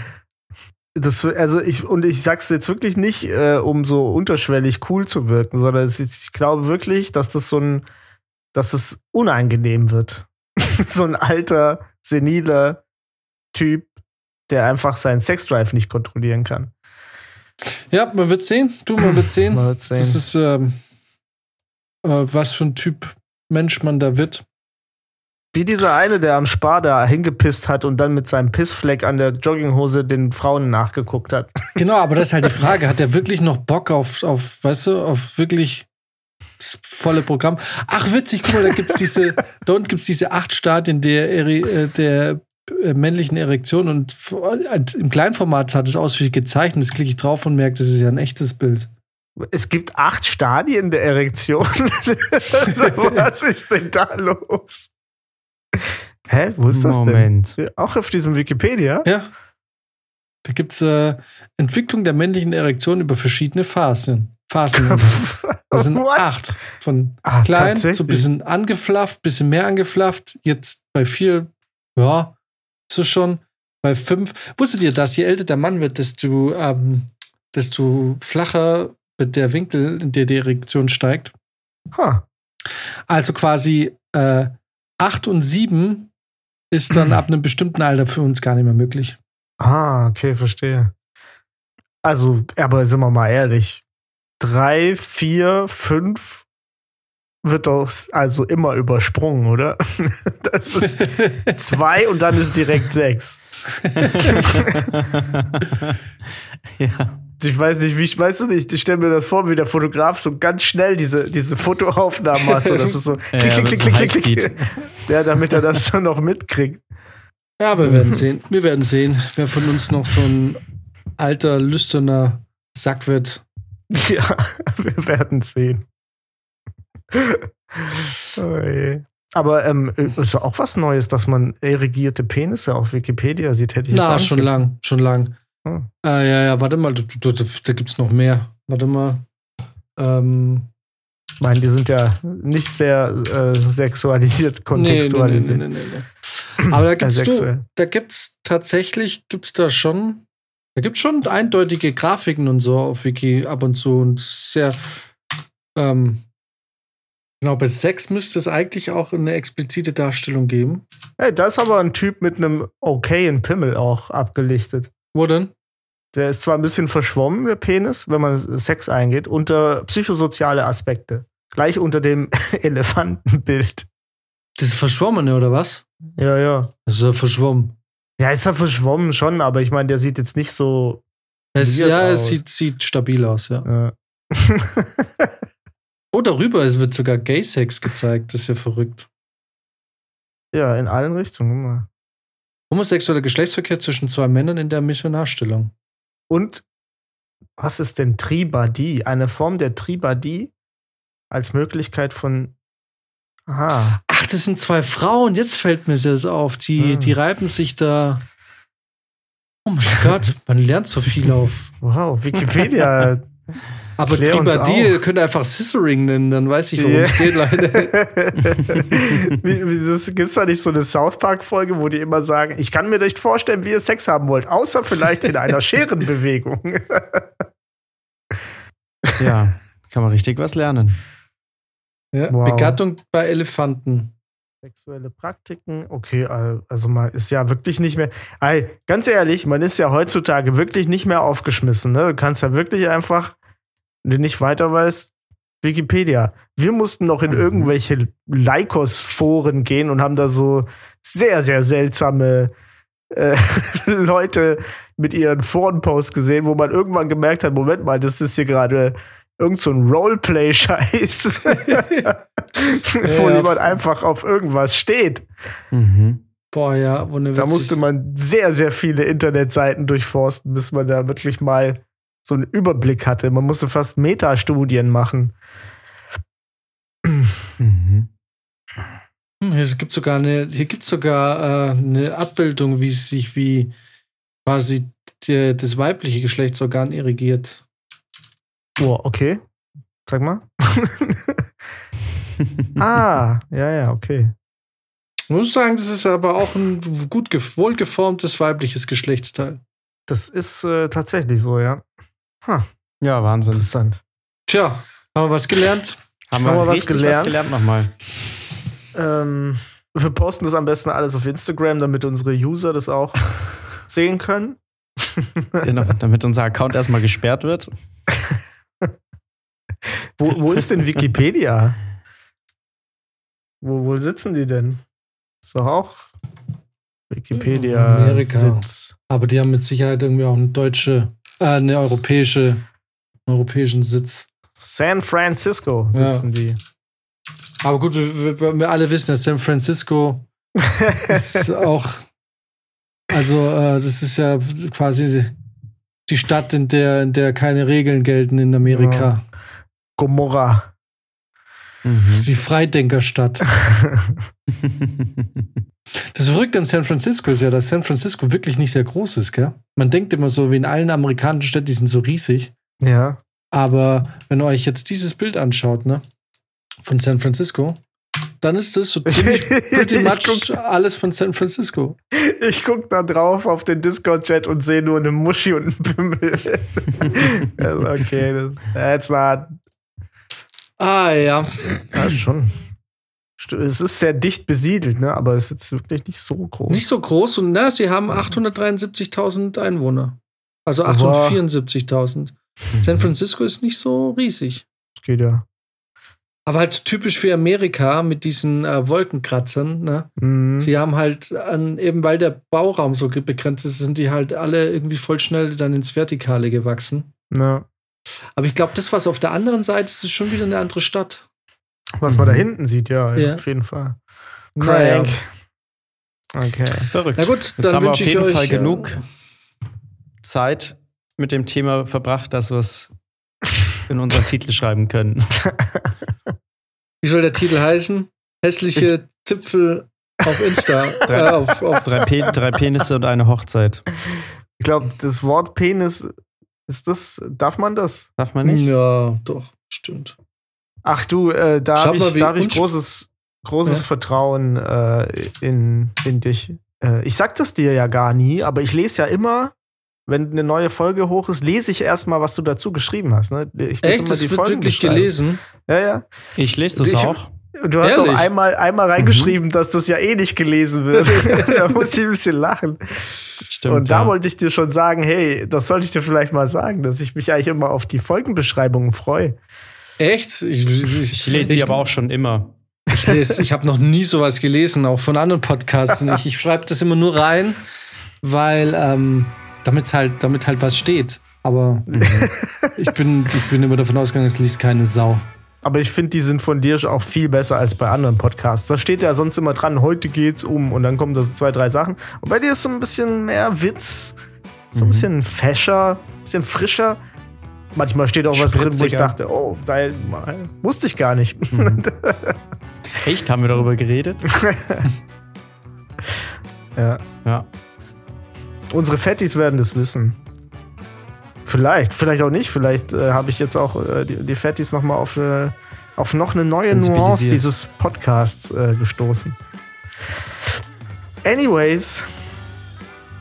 Das, also ich, und ich sag's jetzt wirklich nicht, äh, um so unterschwellig cool zu wirken, sondern ist, ich glaube wirklich, dass das so ein, dass es unangenehm wird. so ein alter, seniler Typ, der einfach seinen Sexdrive nicht kontrollieren kann. Ja, man wird sehen. Du, man wird sehen. man wird sehen. Das ist, ähm, äh, was für ein Typ Mensch man da wird. Wie dieser eine, der am Spar da hingepisst hat und dann mit seinem Pissfleck an der Jogginghose den Frauen nachgeguckt hat. Genau, aber das ist halt die Frage. Hat der wirklich noch Bock auf, auf weißt du, auf wirklich das volle Programm? Ach, witzig, guck mal, da gibt's diese, da unten gibt's diese acht Stadien der, äh, der äh, männlichen Erektion und im Kleinformat hat es ausführlich gezeichnet. Das klicke ich drauf und merke, das ist ja ein echtes Bild. Es gibt acht Stadien der Erektion. Was ist denn da los? Hä? Wo ist das Moment. denn? Auch auf diesem Wikipedia? Ja. Da gibt es äh, Entwicklung der männlichen Erektion über verschiedene Phasen. Phasen. Das sind What? acht. Von ah, klein zu bisschen angeflafft, bisschen mehr angeflafft. Jetzt bei vier, ja, so schon bei fünf. Wusstet ihr, dass je älter der Mann wird, desto ähm, desto flacher wird der Winkel in der Direktion steigt. Ha. Also quasi äh, 8 und 7 ist dann ab einem bestimmten Alter für uns gar nicht mehr möglich. Ah, okay, verstehe. Also, aber sind wir mal ehrlich. Drei, vier, fünf wird doch also immer übersprungen, oder? Das ist zwei und dann ist direkt sechs. ja. Ich weiß nicht, wie ich weiß du nicht, ich stelle mir das vor, wie der Fotograf so ganz schnell diese, diese Fotoaufnahmen macht. So, das ist so klick, Ja, klick, klick, klick, klick, klick. Ja, damit er das dann noch mitkriegt. Ja, wir werden sehen. Wir werden sehen, wer von uns noch so ein alter, lüsterner Sack wird. Ja, wir werden sehen. Oh. Aber ähm, ist ja auch was Neues, dass man erigierte Penisse auf Wikipedia sieht, hätte ich jetzt Na, auch schon lang, schon lang. Hm. Äh, ja, ja, warte mal, da, gibt es noch mehr. Warte mal. Ähm, Ich meine, die sind ja nicht sehr äh, sexualisiert, kontextualisiert. nee, nee, nee. Aber da gibt's, Äh, du, sexuell. da gibt's tatsächlich, gibt's da schon, da gibt's schon eindeutige Grafiken und so auf Wiki ab und zu und sehr, ähm, genau, bei Sex müsste es eigentlich auch eine explizite Darstellung geben. Hey, da ist aber ein Typ mit einem okayen Pimmel auch abgelichtet. Wo denn? Der ist zwar ein bisschen verschwommen, der Penis, wenn man Sex eingeht, unter psychosoziale Aspekte. Gleich unter dem Elefantenbild. Das ist Verschwommene oder was? Ja, ja. Das ist ja verschwommen. Ja, ist er verschwommen schon, aber ich meine, der sieht jetzt nicht so. Es, ja, es aus. sieht, sieht stabil aus, ja. Äh. Oh, darüber es wird sogar Gay-Sex gezeigt. Das ist ja verrückt. ja, in allen Richtungen. mal. Homosexueller Geschlechtsverkehr zwischen zwei Männern in der Missionarstellung. Und was ist denn Tribadie? Eine Form der Tribadie als Möglichkeit von. Aha. Ach, das sind zwei Frauen. Jetzt fällt mir das auf. Die, Hm. die reiben sich da. Oh mein Gott, man lernt so viel auf. Wow, Wikipedia. Aber Klär uns Tribadie, auf. ihr könnt einfach Scissoring nennen, dann weiß ich, worum es geht, Leute. das, gibt's da nicht so eine South Park-Folge, wo die immer sagen, ich kann mir nicht vorstellen, wie ihr Sex haben wollt, außer vielleicht in einer Scherenbewegung. ja, kann man richtig was lernen. Ja, Wow. Begattung bei Elefanten. Sexuelle Praktiken, okay, also man ist ja wirklich nicht mehr. Ey, ganz ehrlich, man ist ja heutzutage wirklich nicht mehr aufgeschmissen. Ne? Du kannst ja wirklich einfach, wenn du nicht weiter weißt, Wikipedia. Wir mussten noch in Mhm. irgendwelche Lycos-Foren gehen und haben da so sehr, sehr seltsame äh, Leute mit ihren Forenposts gesehen, wo man irgendwann gemerkt hat: Moment mal, das ist hier gerade irgend so ein Roleplay-Scheiß, wo Ja. jemand einfach auf irgendwas steht. Mhm. Boah, ja, Da musste man sehr, sehr viele Internetseiten durchforsten, bis man da wirklich mal so einen Überblick hatte. Man musste fast Metastudien machen. Mhm. Hm, Es gibt sogar eine, hier gibt sogar äh, eine Abbildung, wie sich wie quasi der, das weibliche Geschlechtsorgan irrigiert. Oh, okay. Sag mal. ah, ja, ja, okay. Ich muss sagen, das ist aber auch ein gut gef- wohlgeformtes weibliches Geschlechtsteil. Das ist äh, tatsächlich so, ja. Ja, Wahnsinn. Interessant. Tja, haben wir was gelernt? Haben Haben wir wir was gelernt? was gelernt nochmal. Ähm, wir posten das am besten alles auf Instagram, damit unsere User das auch sehen können. Genau, damit unser Account erstmal gesperrt wird. Wo, wo ist denn Wikipedia? Wo, wo sitzen die denn? Ist doch auch Wikipedia. Amerika. Sitz. Aber die haben mit Sicherheit irgendwie auch eine deutsche, eine europäische, einen europäischen Sitz. San Francisco Ja. sitzen die. Aber gut, wir, wir, wir alle wissen, dass San Francisco ist auch, also äh, das ist ja quasi die Stadt, in der, in der keine Regeln gelten in Amerika. Gomorra. Mhm. Das ist die Freidenkerstadt. Das Verrückte an San Francisco ist ja, dass San Francisco wirklich nicht sehr groß ist, gell? Man denkt immer so, wie in allen amerikanischen Städten, die sind so riesig. ja. Aber wenn ihr euch jetzt dieses Bild anschaut, ne, von San Francisco, dann ist das so ziemlich pretty much alles von San Francisco. Ich gucke da drauf auf den Discord-Chat und sehe nur eine Muschi und einen Pimmel. Okay, that's not. Ah, ja. Ja, schon. Es ist sehr dicht besiedelt, ne? aber es ist jetzt wirklich nicht so groß. Nicht so groß und na, sie haben 873.000 Einwohner. Also Aber- 874.000. San Francisco ist nicht so riesig. Das geht ja. Aber halt typisch für Amerika mit diesen äh, Wolkenkratzern. Ne? Mhm. Sie haben halt, an, eben weil der Bauraum so begrenzt ist, sind die halt alle irgendwie voll schnell dann ins Vertikale gewachsen. Ja. Aber ich glaube, das, was auf der anderen Seite ist, ist schon wieder eine andere Stadt. Was man da Mhm. hinten sieht, ja, ja, Ja. auf jeden Fall. Naja. Crank. Okay. Verrückt. Na gut, Jetzt dann haben wir auf ich jeden euch Fall äh, genug Zeit mit dem Thema verbracht, dass wir es in unseren Titel schreiben können. Wie soll der Titel heißen? Hässliche Zipfel auf Insta. Drei- äh, auf, auf, Drei, Pe drei Penisse und eine Hochzeit. Ich glaube, das Wort Penis, ist das, darf man das? Darf man nicht? ja, doch, stimmt. Ach du, äh, da habe ich, da hab ich großes, großes Ja. Vertrauen äh, in, in dich. Äh, ich sag das dir ja gar nie, aber ich lese ja immer, wenn eine neue Folge hoch ist, lese ich erstmal, was du dazu geschrieben hast. Ne? Ich lese Echt, immer das die wird wirklich gelesen. Ja, ja. Ich lese das Ich- auch. Und du hast Ehrlich? auch einmal, einmal reingeschrieben, dass das ja eh nicht gelesen wird. da muss ich ein bisschen lachen. Stimmt. Und da ja. wollte ich dir schon sagen, hey, das sollte ich dir vielleicht mal sagen, dass ich mich eigentlich immer auf die Folgenbeschreibungen freue. Echt? Ich, ich, Ich lese die aber auch schon immer. Ich, lese- ich habe noch nie sowas gelesen, auch von anderen Podcasts nicht. Ich schreibe das immer nur rein, weil ähm, damit halt, damit halt was steht. Aber ich, bin, ich bin immer davon ausgegangen, es liest keine Sau. Aber ich finde, die sind von dir auch viel besser als bei anderen Podcasts. Da steht ja sonst immer dran, heute geht's um und dann kommen da so zwei, drei Sachen. Und bei dir ist so ein bisschen mehr Witz, so ein Mhm. bisschen fescher, ein bisschen frischer. Manchmal steht auch was drin, wo ich Spritziger. dachte, oh, geil, wusste ich gar nicht. Mhm. Echt? Haben wir darüber geredet? ja. Ja. Unsere Fettis werden das wissen. Vielleicht, vielleicht auch nicht. Vielleicht äh, habe ich jetzt auch äh, die, die Fettis noch mal auf, äh, auf noch eine neue Nuance dieses Podcasts äh, gestoßen. Anyways,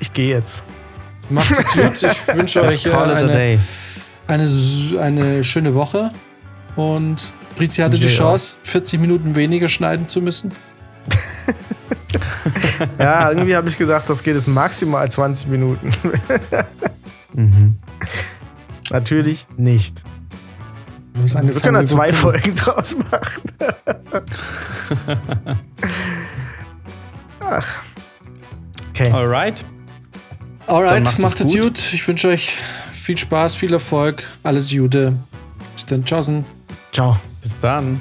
ich gehe jetzt. Macht es gut. Ich wünsche euch call it a eine, day. Eine, eine schöne Woche. Und Brizi hatte die Ja. Chance, 40 Minuten weniger schneiden zu müssen. Ja, irgendwie habe ich gedacht, das geht jetzt maximal 20 Minuten. Mhm. Natürlich nicht. Wir können da zwei Folgen. Folgen draus machen. Ach. Okay. Alright. Alright, macht es macht es gut. gut. Ich wünsche euch viel Spaß, viel Erfolg, alles Gute. Bis dann, tschaußen. Ciao. Bis dann.